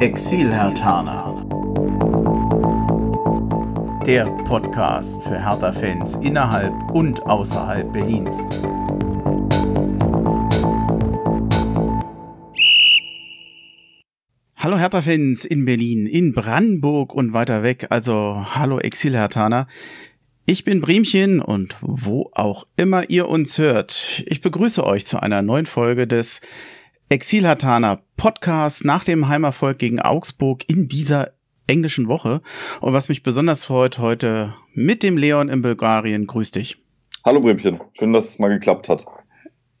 Exil-Hertaner. Der Podcast für Hertha-Fans innerhalb und außerhalb Berlins. Hallo Hertha-Fans in Berlin, in Brandenburg und weiter weg. Also hallo Exil-Hertaner. Ich bin Bremchen und wo auch immer ihr uns hört, ich begrüße euch zu einer neuen Folge des Exilhatana Podcast nach dem Heimerfolg gegen Augsburg in dieser englischen Woche. Und was mich besonders freut, heute mit dem Leon in Bulgarien. Grüß dich. Hallo Bremchen, schön, dass es mal geklappt hat.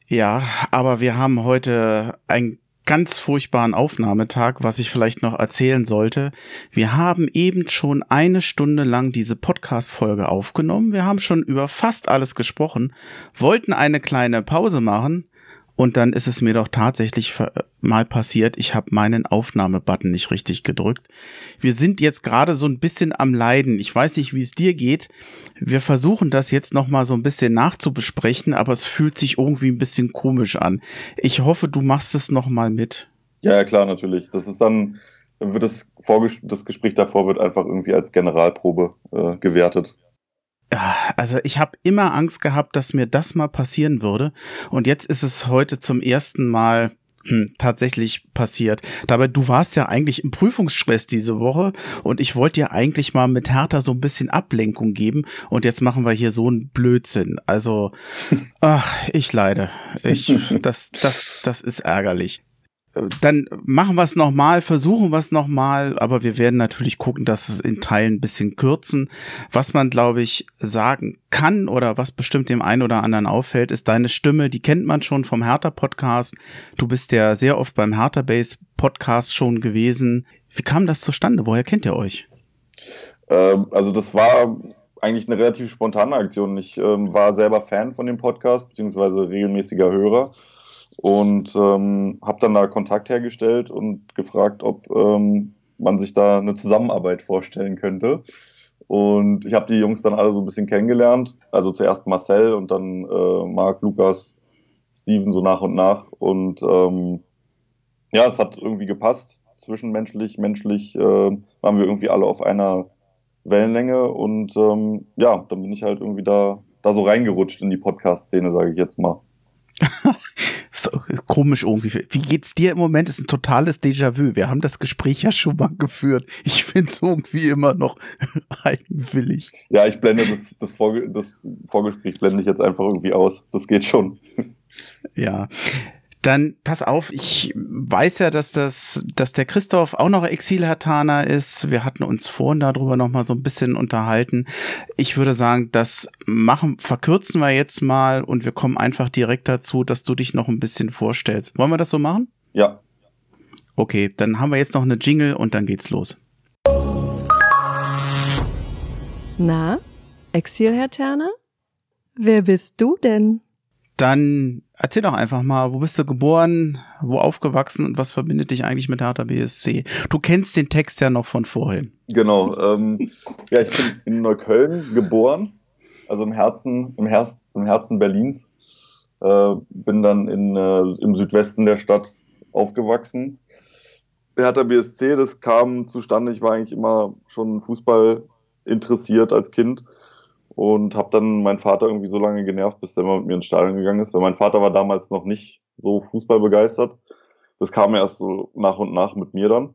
Ja, aber wir haben heute ein ganz furchtbaren Aufnahmetag, was ich vielleicht noch erzählen sollte. Wir haben eben schon eine Stunde lang diese Podcast-Folge aufgenommen. Wir haben schon über fast alles gesprochen, wollten eine kleine Pause machen und dann ist es mir doch tatsächlich mal passiert, ich habe meinen Aufnahmebutton nicht richtig gedrückt. Wir sind jetzt gerade so ein bisschen am Leiden. Ich weiß nicht, wie es dir geht. Wir versuchen das jetzt noch mal so ein bisschen nachzubesprechen, aber es fühlt sich irgendwie ein bisschen komisch an. Ich hoffe, du machst es noch mal mit. Ja, klar, natürlich. Das ist dann, wird das, das Gespräch davor wird einfach irgendwie als Generalprobe äh, gewertet also ich habe immer Angst gehabt, dass mir das mal passieren würde. Und jetzt ist es heute zum ersten Mal hm, tatsächlich passiert. Dabei, du warst ja eigentlich im Prüfungsstress diese Woche und ich wollte dir eigentlich mal mit Hertha so ein bisschen Ablenkung geben und jetzt machen wir hier so einen Blödsinn. Also, ach, ich leide. Ich, das, das, das ist ärgerlich dann machen wir es nochmal, versuchen wir es nochmal, aber wir werden natürlich gucken, dass es in Teilen ein bisschen kürzen. Was man, glaube ich, sagen kann oder was bestimmt dem einen oder anderen auffällt, ist deine Stimme, die kennt man schon vom Hertha-Podcast. Du bist ja sehr oft beim Hertha-Base-Podcast schon gewesen. Wie kam das zustande? Woher kennt ihr euch? Ähm, also das war eigentlich eine relativ spontane Aktion. Ich ähm, war selber Fan von dem Podcast, beziehungsweise regelmäßiger Hörer und ähm, habe dann da Kontakt hergestellt und gefragt, ob ähm, man sich da eine Zusammenarbeit vorstellen könnte. Und ich habe die Jungs dann alle so ein bisschen kennengelernt. Also zuerst Marcel und dann äh, Marc, Lukas, Steven so nach und nach. Und ähm, ja, es hat irgendwie gepasst. Zwischenmenschlich, menschlich äh, waren wir irgendwie alle auf einer Wellenlänge. Und ähm, ja, dann bin ich halt irgendwie da, da so reingerutscht in die Podcast-Szene, sage ich jetzt mal. Komisch irgendwie. Wie geht's dir im Moment? Ist ein totales Déjà-vu. Wir haben das Gespräch ja schon mal geführt. Ich finde es irgendwie immer noch eigenwillig. Ja, ich blende das, das, Vorge das Vorgespräch blende ich jetzt einfach irgendwie aus. Das geht schon. Ja. Dann pass auf, ich weiß ja, dass das, dass der Christoph auch noch Exilhartaner ist. Wir hatten uns vorhin darüber noch mal so ein bisschen unterhalten. Ich würde sagen, das machen, verkürzen wir jetzt mal und wir kommen einfach direkt dazu, dass du dich noch ein bisschen vorstellst. Wollen wir das so machen? Ja. Okay, dann haben wir jetzt noch eine Jingle und dann geht's los. Na, Exilhertaner? Wer bist du denn? Dann erzähl doch einfach mal, wo bist du geboren, wo aufgewachsen und was verbindet dich eigentlich mit Hertha BSC? Du kennst den Text ja noch von vorhin. Genau. Ähm, ja, ich bin in Neukölln geboren, also im Herzen, im, Her im Herzen Berlins. Äh, bin dann in, äh, im Südwesten der Stadt aufgewachsen. Hertha BSC, das kam zustande. Ich war eigentlich immer schon Fußball interessiert als Kind und habe dann meinen Vater irgendwie so lange genervt, bis er mal mit mir ins Stadion gegangen ist, weil mein Vater war damals noch nicht so Fußball begeistert. Das kam erst so nach und nach mit mir dann.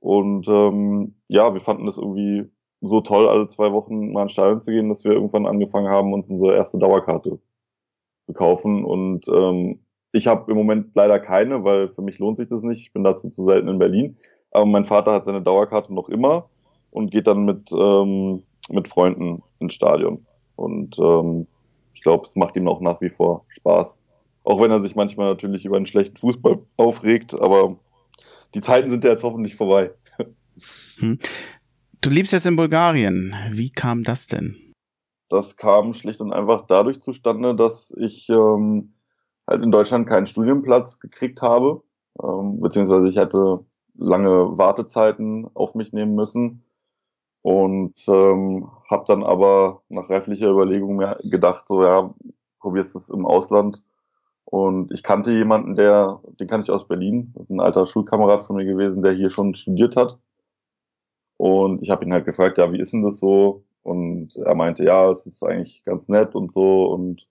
Und ähm, ja, wir fanden das irgendwie so toll, alle zwei Wochen mal ins Stadion zu gehen, dass wir irgendwann angefangen haben, uns unsere erste Dauerkarte zu kaufen. Und ähm, ich habe im Moment leider keine, weil für mich lohnt sich das nicht. Ich bin dazu zu selten in Berlin. Aber mein Vater hat seine Dauerkarte noch immer und geht dann mit ähm, mit Freunden ins Stadion. Und ähm, ich glaube, es macht ihm auch nach wie vor Spaß. Auch wenn er sich manchmal natürlich über einen schlechten Fußball aufregt, aber die Zeiten sind ja jetzt hoffentlich vorbei. Hm. Du lebst jetzt in Bulgarien. Wie kam das denn? Das kam schlicht und einfach dadurch zustande, dass ich ähm, halt in Deutschland keinen Studienplatz gekriegt habe, ähm, beziehungsweise ich hatte lange Wartezeiten auf mich nehmen müssen und ähm, habe dann aber nach reiflicher Überlegung mir gedacht, so ja, probierst es im Ausland Und ich kannte jemanden, der, den kann ich aus Berlin, ein alter Schulkamerad von mir gewesen, der hier schon studiert hat. Und ich habe ihn halt gefragt, ja, wie ist denn das so? Und er meinte, ja, es ist eigentlich ganz nett und so. Und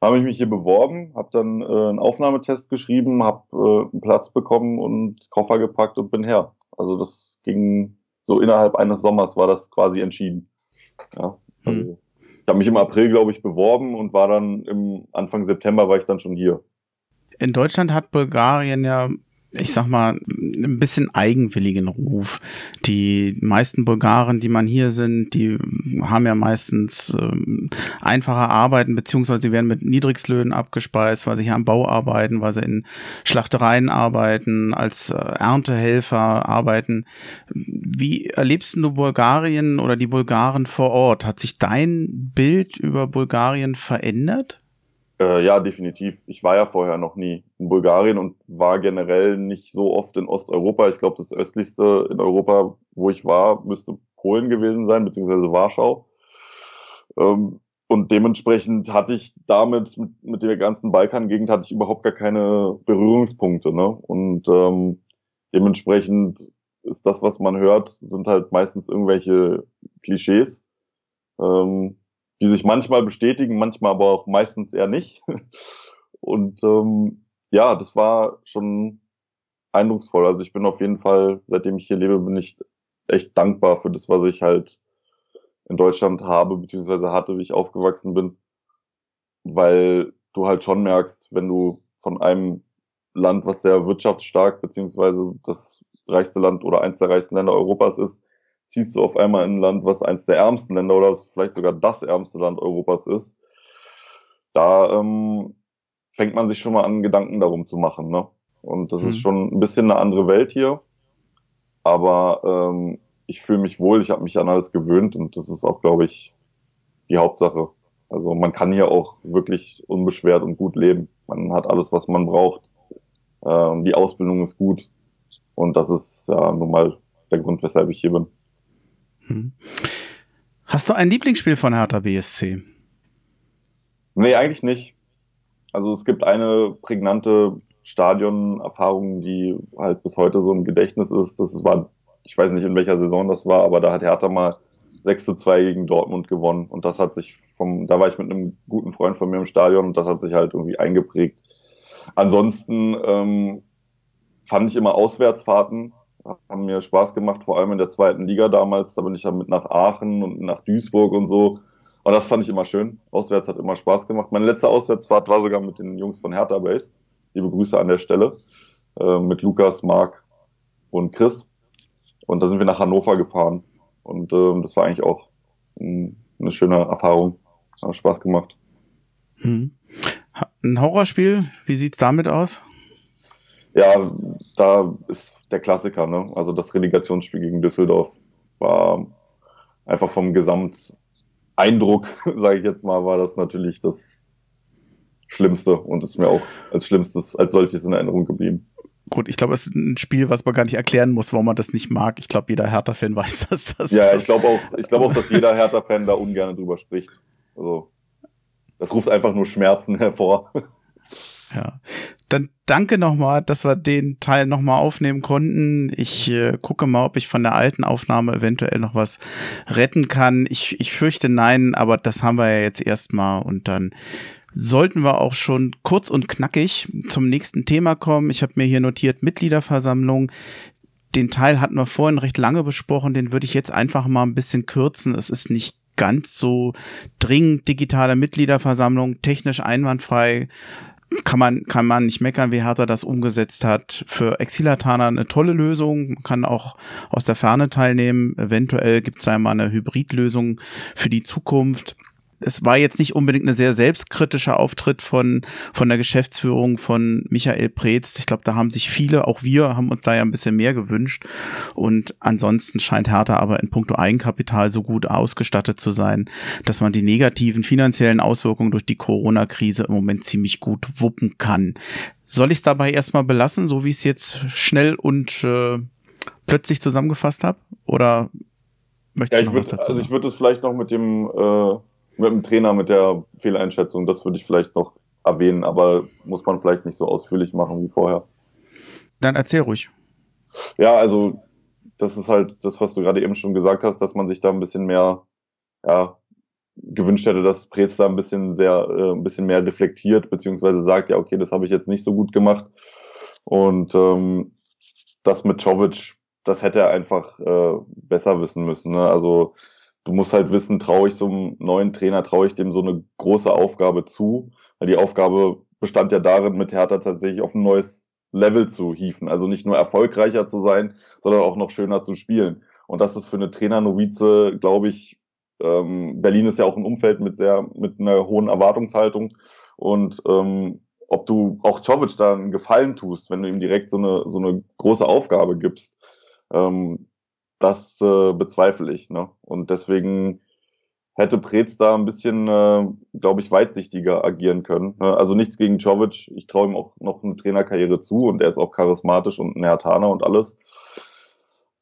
habe ich mich hier beworben, habe dann äh, einen Aufnahmetest geschrieben, habe äh, einen Platz bekommen und Koffer gepackt und bin her. Also das ging so innerhalb eines Sommers war das quasi entschieden. Ja, also hm. Ich habe mich im April, glaube ich, beworben und war dann im Anfang September war ich dann schon hier. In Deutschland hat Bulgarien ja ich sag mal, ein bisschen eigenwilligen Ruf. Die meisten Bulgaren, die man hier sind, die haben ja meistens ähm, einfache Arbeiten, beziehungsweise die werden mit Niedrigslöhnen abgespeist, weil sie hier am Bau arbeiten, weil sie in Schlachtereien arbeiten, als äh, Erntehelfer arbeiten. Wie erlebst du Bulgarien oder die Bulgaren vor Ort? Hat sich dein Bild über Bulgarien verändert? Äh, ja, definitiv. Ich war ja vorher noch nie in Bulgarien und war generell nicht so oft in Osteuropa. Ich glaube, das östlichste in Europa, wo ich war, müsste Polen gewesen sein, beziehungsweise Warschau. Ähm, und dementsprechend hatte ich damit, mit, mit der ganzen Balkangegend, hatte ich überhaupt gar keine Berührungspunkte. Ne? Und ähm, dementsprechend ist das, was man hört, sind halt meistens irgendwelche Klischees. Ähm, die sich manchmal bestätigen, manchmal aber auch meistens eher nicht. Und ähm, ja, das war schon eindrucksvoll. Also ich bin auf jeden Fall, seitdem ich hier lebe, bin ich echt dankbar für das, was ich halt in Deutschland habe, beziehungsweise hatte, wie ich aufgewachsen bin. Weil du halt schon merkst, wenn du von einem Land, was sehr wirtschaftsstark, beziehungsweise das reichste Land oder eins der reichsten Länder Europas ist, ziehst du auf einmal in ein Land, was eins der ärmsten Länder oder vielleicht sogar das ärmste Land Europas ist, da ähm, fängt man sich schon mal an, Gedanken darum zu machen. Ne? Und das mhm. ist schon ein bisschen eine andere Welt hier. Aber ähm, ich fühle mich wohl, ich habe mich an alles gewöhnt und das ist auch, glaube ich, die Hauptsache. Also man kann hier auch wirklich unbeschwert und gut leben. Man hat alles, was man braucht. Ähm, die Ausbildung ist gut. Und das ist ja nun mal der Grund, weshalb ich hier bin. Hm. Hast du ein Lieblingsspiel von Hertha BSC? Nee, eigentlich nicht. Also es gibt eine prägnante Stadionerfahrung, die halt bis heute so im Gedächtnis ist. Das war, ich weiß nicht in welcher Saison das war, aber da hat Hertha mal 6 zu 2 gegen Dortmund gewonnen. Und das hat sich vom, da war ich mit einem guten Freund von mir im Stadion und das hat sich halt irgendwie eingeprägt. Ansonsten ähm, fand ich immer Auswärtsfahrten haben mir Spaß gemacht, vor allem in der zweiten Liga damals. Da bin ich dann mit nach Aachen und nach Duisburg und so. Und das fand ich immer schön. Auswärts hat immer Spaß gemacht. Meine letzte Auswärtsfahrt war sogar mit den Jungs von Hertha Base. Liebe Grüße an der Stelle. Äh, mit Lukas, Marc und Chris. Und da sind wir nach Hannover gefahren. Und äh, das war eigentlich auch mh, eine schöne Erfahrung. Hat Spaß gemacht. Hm. Ein Horrorspiel, wie sieht's damit aus? Ja, da ist der Klassiker, ne? Also das Relegationsspiel gegen Düsseldorf war einfach vom Gesamteindruck, sage ich jetzt mal, war das natürlich das Schlimmste und ist mir auch als Schlimmstes, als solches in Erinnerung geblieben. Gut, ich glaube, es ist ein Spiel, was man gar nicht erklären muss, warum man das nicht mag. Ich glaube, jeder Hertha-Fan weiß, dass das. Ja, ich glaube auch, ich glaube auch, dass jeder Hertha-Fan da ungern drüber spricht. Also, das ruft einfach nur Schmerzen hervor. Ja. Dann danke nochmal, dass wir den Teil nochmal aufnehmen konnten. Ich äh, gucke mal, ob ich von der alten Aufnahme eventuell noch was retten kann. Ich, ich fürchte nein, aber das haben wir ja jetzt erstmal und dann sollten wir auch schon kurz und knackig zum nächsten Thema kommen. Ich habe mir hier notiert Mitgliederversammlung. Den Teil hatten wir vorhin recht lange besprochen, den würde ich jetzt einfach mal ein bisschen kürzen. Es ist nicht ganz so dringend digitale Mitgliederversammlung, technisch einwandfrei kann man, kann man nicht meckern, wie Hertha das umgesetzt hat. Für Exilatana eine tolle Lösung, man kann auch aus der Ferne teilnehmen. Eventuell gibt es einmal eine Hybridlösung für die Zukunft es war jetzt nicht unbedingt eine sehr selbstkritische Auftritt von, von der Geschäftsführung von Michael Preetz. Ich glaube, da haben sich viele, auch wir, haben uns da ja ein bisschen mehr gewünscht. Und ansonsten scheint Hertha aber in puncto Eigenkapital so gut ausgestattet zu sein, dass man die negativen finanziellen Auswirkungen durch die Corona-Krise im Moment ziemlich gut wuppen kann. Soll ich es dabei erstmal belassen, so wie ich es jetzt schnell und äh, plötzlich zusammengefasst habe? Oder möchtest ja, du noch würd, was dazu? Also ich würde es vielleicht noch mit dem äh mit dem Trainer, mit der Fehleinschätzung, das würde ich vielleicht noch erwähnen, aber muss man vielleicht nicht so ausführlich machen wie vorher. Dann erzähl ruhig. Ja, also das ist halt das, was du gerade eben schon gesagt hast, dass man sich da ein bisschen mehr ja, gewünscht hätte, dass Preetz da ein bisschen sehr, äh, ein bisschen mehr reflektiert, beziehungsweise sagt, ja, okay, das habe ich jetzt nicht so gut gemacht. Und ähm, das mit Jovic, das hätte er einfach äh, besser wissen müssen. Ne? Also du musst halt wissen, traue ich so einem neuen Trainer, traue ich dem so eine große Aufgabe zu. Weil die Aufgabe bestand ja darin, mit Hertha tatsächlich auf ein neues Level zu hieven. Also nicht nur erfolgreicher zu sein, sondern auch noch schöner zu spielen. Und das ist für eine Trainer-Novize, glaube ich, ähm, Berlin ist ja auch ein Umfeld mit sehr, mit einer hohen Erwartungshaltung. Und ähm, ob du auch Czovic da einen Gefallen tust, wenn du ihm direkt so eine, so eine große Aufgabe gibst, ähm, das äh, bezweifle ich. Ne? Und deswegen hätte Preetz da ein bisschen, äh, glaube ich, weitsichtiger agieren können. Ne? Also nichts gegen Czovic. Ich traue ihm auch noch eine Trainerkarriere zu und er ist auch charismatisch und ein Hertaner und alles.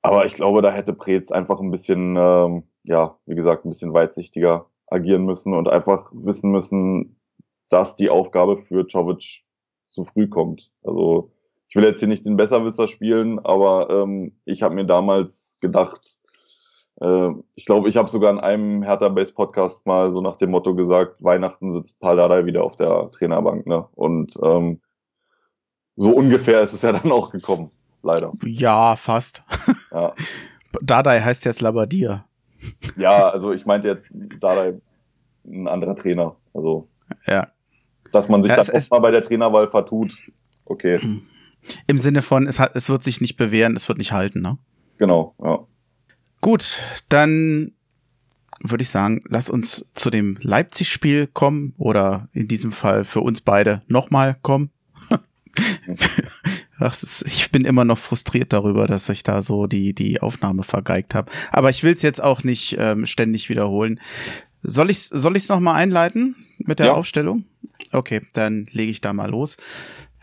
Aber ich glaube, da hätte Preetz einfach ein bisschen, ähm, ja, wie gesagt, ein bisschen weitsichtiger agieren müssen und einfach wissen müssen, dass die Aufgabe für Czovic zu früh kommt. Also ich will jetzt hier nicht den Besserwisser spielen, aber ähm, ich habe mir damals gedacht, äh, ich glaube, ich habe sogar in einem Hertha Base Podcast mal so nach dem Motto gesagt, Weihnachten sitzt Paul Dardai wieder auf der Trainerbank. Ne? Und ähm, so ungefähr ist es ja dann auch gekommen, leider. Ja, fast. Ja. Dardai heißt jetzt Labadier. Ja, also ich meinte jetzt Dardai ein anderer Trainer. Also ja. dass man sich Ja, das es- es- auch mal bei der Trainerwahl vertut. Okay, Im Sinne von, es, hat, es wird sich nicht bewähren, es wird nicht halten, ne? genau. Ja. Gut, dann würde ich sagen, lass uns zu dem Leipzig-Spiel kommen oder in diesem Fall für uns beide nochmal kommen. Ach, es ich bin immer noch frustriert darüber, dass ich da so die, die Aufnahme vergeigt habe. Aber ich will es jetzt auch nicht ähm, ständig wiederholen. Soll ich soll ich's noch mal einleiten mit der Ja. Aufstellung? Okay, dann lege ich da mal los.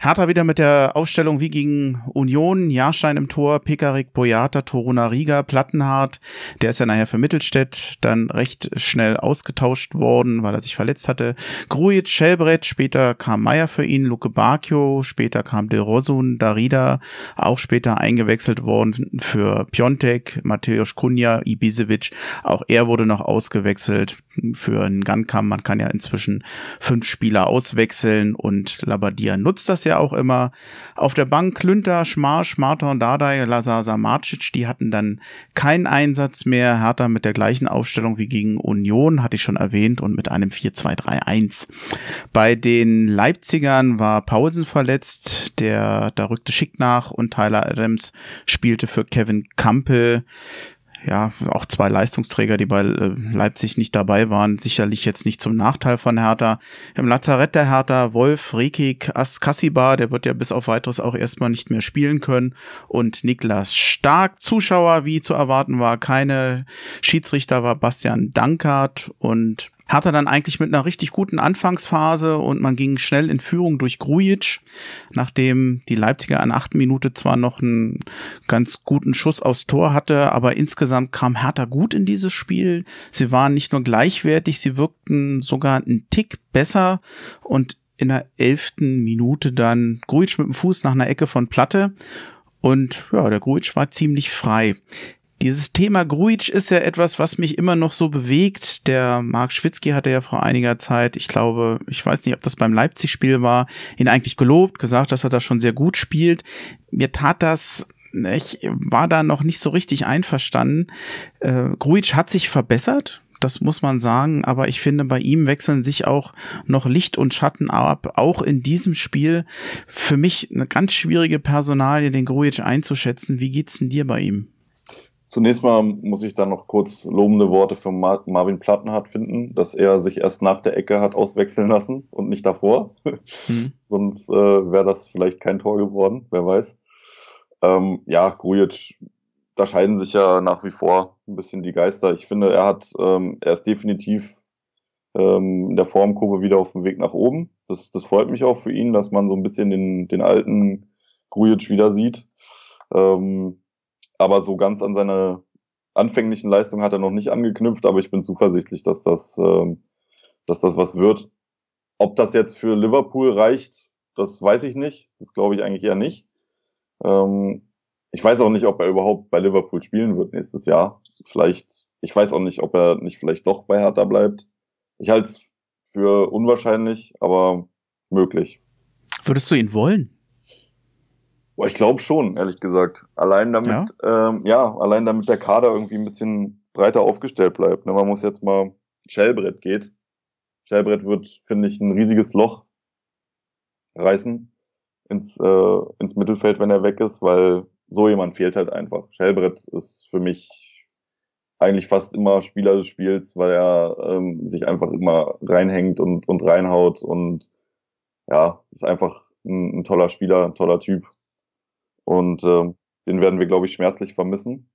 Hertha wieder mit der Aufstellung wie gegen Union, Jahrstein im Tor, Pekarik, Boyata, Toruna Riga, Plattenhardt, der ist ja nachher für Mittelstädt dann recht schnell ausgetauscht worden, weil er sich verletzt hatte. Grujic, Schelbrett, später kam Meier für ihn, Luke Bacchio, später kam Del Rosun, Darida, auch später eingewechselt worden für Piontek, Mateusz Kunja, Ibisevic, auch er wurde noch ausgewechselt für einen Gunkam. Man kann ja inzwischen fünf Spieler auswechseln und Labadia nutzt das ja auch immer. Auf der Bank Klünter, Schmarsch, Martin Dardai, Lazar Samacic, die hatten dann keinen Einsatz mehr. Hertha mit der gleichen Aufstellung wie gegen Union, hatte ich schon erwähnt, und mit einem 4-2-3-1. Bei den Leipzigern war Paulsen verletzt, der, da rückte Schick nach und Tyler Adams spielte für Kevin Campbell ja, auch zwei Leistungsträger, die bei äh, Leipzig nicht dabei waren, sicherlich jetzt nicht zum Nachteil von Hertha. Im Lazarett der Hertha Wolf, Rekik, As Kassibar, der wird ja bis auf weiteres auch erstmal nicht mehr spielen können und Niklas Stark, Zuschauer, wie zu erwarten war, keine Schiedsrichter war Bastian Dankert und Hertha dann eigentlich mit einer richtig guten Anfangsphase und man ging schnell in Führung durch Grujic, nachdem die Leipziger an achten Minute zwar noch einen ganz guten Schuss aufs Tor hatte, aber insgesamt kam Hertha gut in dieses Spiel. Sie waren nicht nur gleichwertig, sie wirkten sogar einen Tick besser und in der elften Minute dann Grujic mit dem Fuß nach einer Ecke von Platte und ja, der Grujic war ziemlich frei. Dieses Thema Grujic ist ja etwas, was mich immer noch so bewegt. Der Marc Schwitzky hatte ja vor einiger Zeit, ich glaube, ich weiß nicht, ob das beim Leipzig-Spiel war, ihn eigentlich gelobt, gesagt, dass er das schon sehr gut spielt. Mir tat das ich war da noch nicht so richtig einverstanden. Äh, Grujic hat sich verbessert, das muss man sagen, aber ich finde, bei ihm wechseln sich auch noch Licht und Schatten ab, auch in diesem Spiel. Für mich eine ganz schwierige Personalie, den Grujic einzuschätzen. Wie geht's denn dir bei ihm? Zunächst mal muss ich dann noch kurz lobende Worte für Mar Marvin Plattenhardt finden, dass er sich erst nach der Ecke hat auswechseln lassen und nicht davor. Hm. Sonst äh, wäre das vielleicht kein Tor geworden, wer weiß. Ähm, ja, Grujic, da scheiden sich ja nach wie vor ein bisschen die Geister. Ich finde, er hat, ähm, er ist definitiv ähm, in der Formkurve wieder auf dem Weg nach oben. Das, das freut mich auch für ihn, dass man so ein bisschen den, den alten Grujic wieder sieht. Ähm, aber so ganz an seine anfänglichen Leistungen hat er noch nicht angeknüpft, aber ich bin zuversichtlich, dass das, ähm, dass das was wird. ob das jetzt für Liverpool reicht, das weiß ich nicht. Das glaube ich eigentlich eher nicht. Ähm, ich weiß auch nicht, ob er überhaupt bei Liverpool spielen wird nächstes Jahr. Vielleicht, ich weiß auch nicht, ob er nicht vielleicht doch bei Hertha bleibt. Ich halte es für unwahrscheinlich, aber möglich. Würdest du ihn wollen? Boah, ich glaube schon, ehrlich gesagt. Allein damit, ja? Ähm, ja, allein damit der Kader irgendwie ein bisschen breiter aufgestellt bleibt. Ne? Man muss jetzt mal Shellbrett geht. Shellbrett wird, finde ich, ein riesiges Loch reißen ins, äh, ins Mittelfeld, wenn er weg ist, weil so jemand fehlt halt einfach. Shellbrett ist für mich eigentlich fast immer Spieler des Spiels, weil er ähm, sich einfach immer reinhängt und, und reinhaut und ja, ist einfach ein, ein toller Spieler, ein toller Typ. Und äh, den werden wir, glaube ich, schmerzlich vermissen.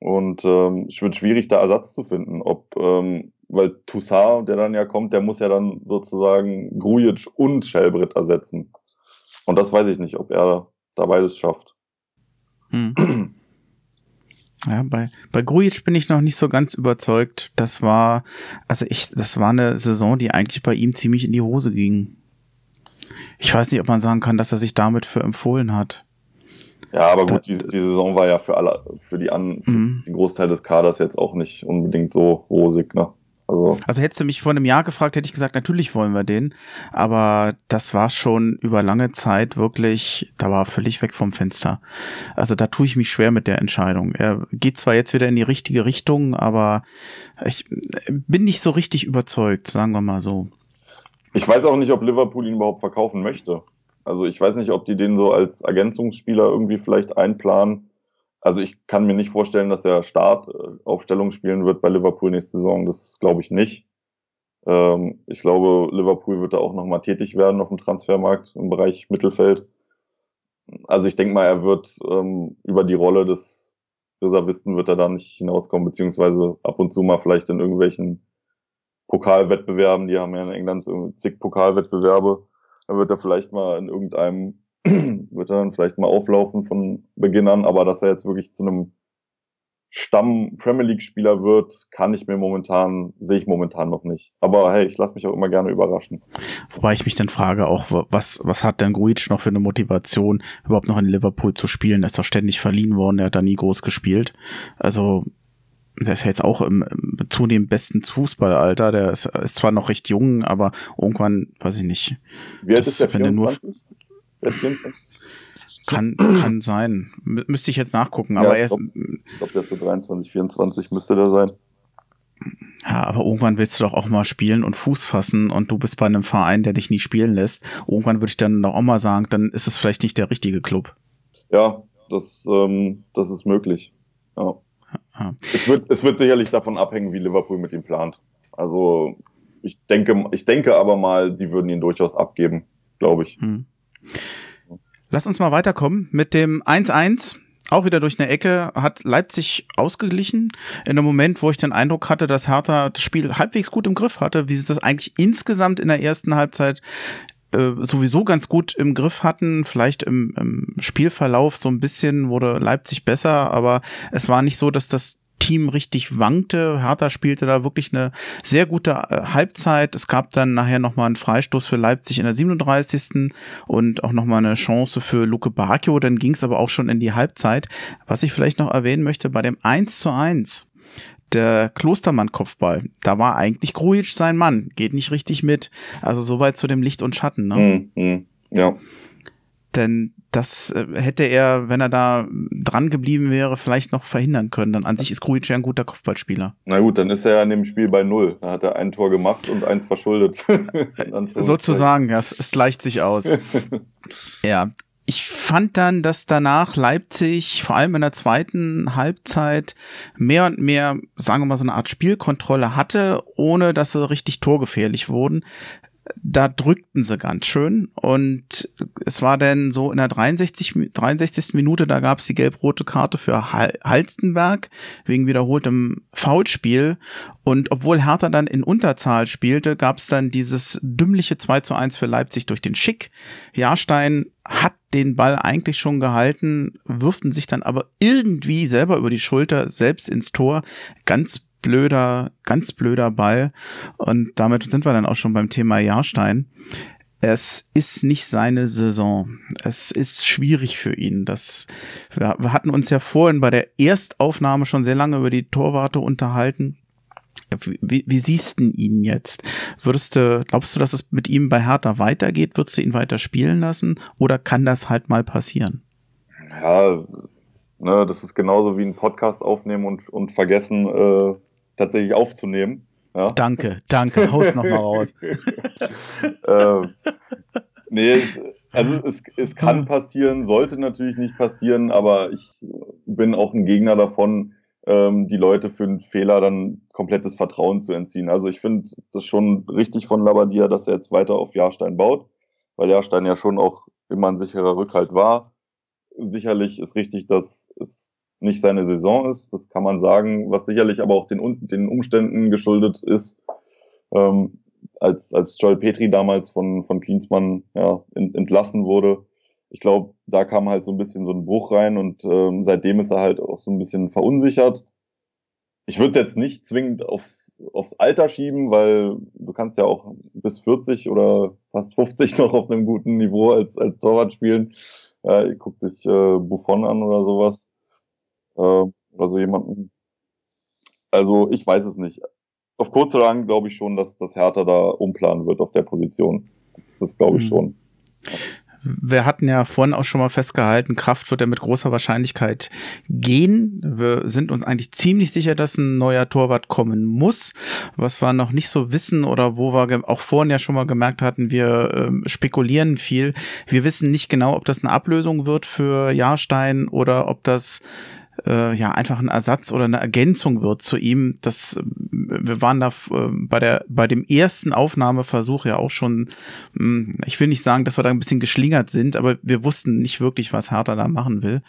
Und ähm, es wird schwierig, da Ersatz zu finden. Ob, ähm, weil Toussaint, der dann ja kommt, der muss ja dann sozusagen Grujic und Schellbrett ersetzen. Und das weiß ich nicht, ob er da beides schafft. Hm. Ja, bei, bei Grujic bin ich noch nicht so ganz überzeugt. Das war, also ich, das war eine Saison, die eigentlich bei ihm ziemlich in die Hose ging. Ich weiß nicht, ob man sagen kann, dass er sich damit für empfohlen hat. Ja, aber gut, die, die Saison war ja für alle, für die an, für mhm. den Großteil des Kaders jetzt auch nicht unbedingt so rosig, ne? Also, also hättest du mich vor einem Jahr gefragt, hätte ich gesagt, natürlich wollen wir den. Aber das war schon über lange Zeit wirklich, da war völlig weg vom Fenster. Also da tue ich mich schwer mit der Entscheidung. Er geht zwar jetzt wieder in die richtige Richtung, aber ich bin nicht so richtig überzeugt, sagen wir mal so. Ich weiß auch nicht, ob Liverpool ihn überhaupt verkaufen möchte. Also ich weiß nicht, ob die den so als Ergänzungsspieler irgendwie vielleicht einplanen. Also ich kann mir nicht vorstellen, dass er Startaufstellung spielen wird bei Liverpool nächste Saison. Das glaube ich nicht. Ähm, ich glaube, Liverpool wird da auch nochmal tätig werden auf dem Transfermarkt im Bereich Mittelfeld. Also ich denke mal, er wird ähm, über die Rolle des Reservisten wird er da nicht hinauskommen, beziehungsweise ab und zu mal vielleicht in irgendwelchen Pokalwettbewerben, die haben ja in England zig Pokalwettbewerbe, dann wird er vielleicht mal in irgendeinem, wird er dann vielleicht mal auflaufen von Beginn an, aber dass er jetzt wirklich zu einem Stamm Premier League Spieler wird, kann ich mir momentan, sehe ich momentan noch nicht. Aber hey, ich lasse mich auch immer gerne überraschen. Wobei ich mich dann frage auch, was, was hat denn Gruitsch noch für eine Motivation, überhaupt noch in Liverpool zu spielen? Er ist doch ständig verliehen worden, er hat da nie groß gespielt. Also, der ist ja jetzt auch im, im zunehmend besten Fußballalter. Der ist, ist zwar noch recht jung, aber irgendwann, weiß ich nicht. Wie alt ist der, 24? Der 24? Kann, kann sein. M müsste ich jetzt nachgucken, aber ja, ich glaube, glaub, der ist so 23, 24 müsste der sein. Ja, aber irgendwann willst du doch auch mal spielen und Fuß fassen und du bist bei einem Verein, der dich nie spielen lässt. Irgendwann würde ich dann doch auch mal sagen, dann ist es vielleicht nicht der richtige Club. Ja, das, ähm, das ist möglich. Ja. Es, wird, es wird sicherlich davon abhängen, wie Liverpool mit ihm plant. Also ich denke, ich denke aber mal, die würden ihn durchaus abgeben, glaube ich. Hm. Lass uns mal weiterkommen mit dem 1-1. Auch wieder durch eine Ecke hat Leipzig ausgeglichen. In einem Moment, wo ich den Eindruck hatte, dass Hertha das Spiel halbwegs gut im Griff hatte, wie sie das eigentlich insgesamt in der ersten Halbzeit äh, sowieso ganz gut im Griff hatten. Vielleicht im, im Spielverlauf so ein bisschen wurde Leipzig besser, aber es war nicht so, dass das Team richtig wankte. Hertha spielte da wirklich eine sehr gute äh, Halbzeit. Es gab dann nachher nochmal einen Freistoß für Leipzig in der 37. und auch nochmal eine Chance für Luke Bacchio. Dann ging es aber auch schon in die Halbzeit. Was ich vielleicht noch erwähnen möchte, bei dem 1 zu 1 der Klostermann-Kopfball, da war eigentlich Grujic sein Mann, geht nicht richtig mit. Also soweit zu dem Licht und Schatten, ne? Mm, mm, ja. Denn das äh, hätte er, wenn er da dran geblieben wäre, vielleicht noch verhindern können. Dann an sich ist Grujic ja ein guter Kopfballspieler. Na gut, dann ist er ja in dem Spiel bei Null. Da hat er ein Tor gemacht und eins verschuldet. Sozusagen, ja, es, es gleicht sich aus. ja, ich fand dann, dass danach Leipzig vor allem in der zweiten Halbzeit mehr und mehr, sagen wir mal, so eine Art Spielkontrolle hatte, ohne dass sie richtig torgefährlich wurden da drückten sie ganz schön und es war dann so in der 63, 63. Minute, da gab es die gelb-rote Karte für Halstenberg wegen wiederholtem Foulspiel und obwohl Hertha dann in Unterzahl spielte, gab es dann dieses dümmliche 2 zu 1 für Leipzig durch den Schick. Jahrstein hat den Ball eigentlich schon gehalten, wirften sich dann aber irgendwie selber über die Schulter selbst ins Tor. Ganz blöder, ganz blöder Ball. Und damit sind wir dann auch schon beim Thema Jahrstein. Es ist nicht seine Saison. Es ist schwierig für ihn. Das, wir, wir hatten uns ja vorhin bei der Erstaufnahme schon sehr lange über die Torwarte unterhalten. Wie, wie siehst du ihn jetzt? Würdest du, glaubst du, dass es mit ihm bei Hertha weitergeht? Würdest du ihn weiter spielen lassen? Oder kann das halt mal passieren? Ja, ne, das ist genauso wie ein Podcast aufnehmen und, und vergessen, äh, tatsächlich aufzunehmen. Ja? Danke, danke, haus noch mal raus. äh, nee, also es, es kann passieren, sollte natürlich nicht passieren, aber ich bin auch ein Gegner davon, ähm, die Leute für einen Fehler dann komplettes Vertrauen zu entziehen. Also ich finde das schon richtig von Labadia, dass er jetzt weiter auf Jahrstein baut, weil Jahrstein ja schon auch immer ein sicherer Rückhalt war. Sicherlich ist richtig, dass es nicht seine Saison ist, das kann man sagen, was sicherlich aber auch den, den Umständen geschuldet ist. Ähm, als, als Joel Petri damals von, von Klinsmann ja, entlassen wurde, ich glaube, da kam halt so ein bisschen so ein Bruch rein und ähm, seitdem ist er halt auch so ein bisschen verunsichert. Ich würde es jetzt nicht zwingend aufs, aufs Alter schieben, weil du kannst ja auch bis 40 oder fast 50 noch auf einem guten Niveau als, als Torwart spielen. Ja, ihr guckt sich äh, Buffon an oder sowas. Äh, oder so jemanden. Also ich weiß es nicht. Auf kurz oder lang glaube ich schon, dass das Hertha da umplanen wird auf der Position. Das, das glaube ich mhm. schon. Wir hatten ja vorhin auch schon mal festgehalten, Kraft wird ja mit großer Wahrscheinlichkeit gehen. Wir sind uns eigentlich ziemlich sicher, dass ein neuer Torwart kommen muss. Was wir noch nicht so wissen oder wo wir auch vorhin ja schon mal gemerkt hatten, wir äh, spekulieren viel. Wir wissen nicht genau, ob das eine Ablösung wird für Jahrstein oder ob das äh, ja einfach ein Ersatz oder eine Ergänzung wird zu ihm. Das wir waren da äh, bei der bei dem ersten Aufnahmeversuch ja auch schon. Mh, hm, ich will nicht sagen, dass wir da ein bisschen geschlingert sind, aber wir wussten nicht wirklich, was Hertha da machen will.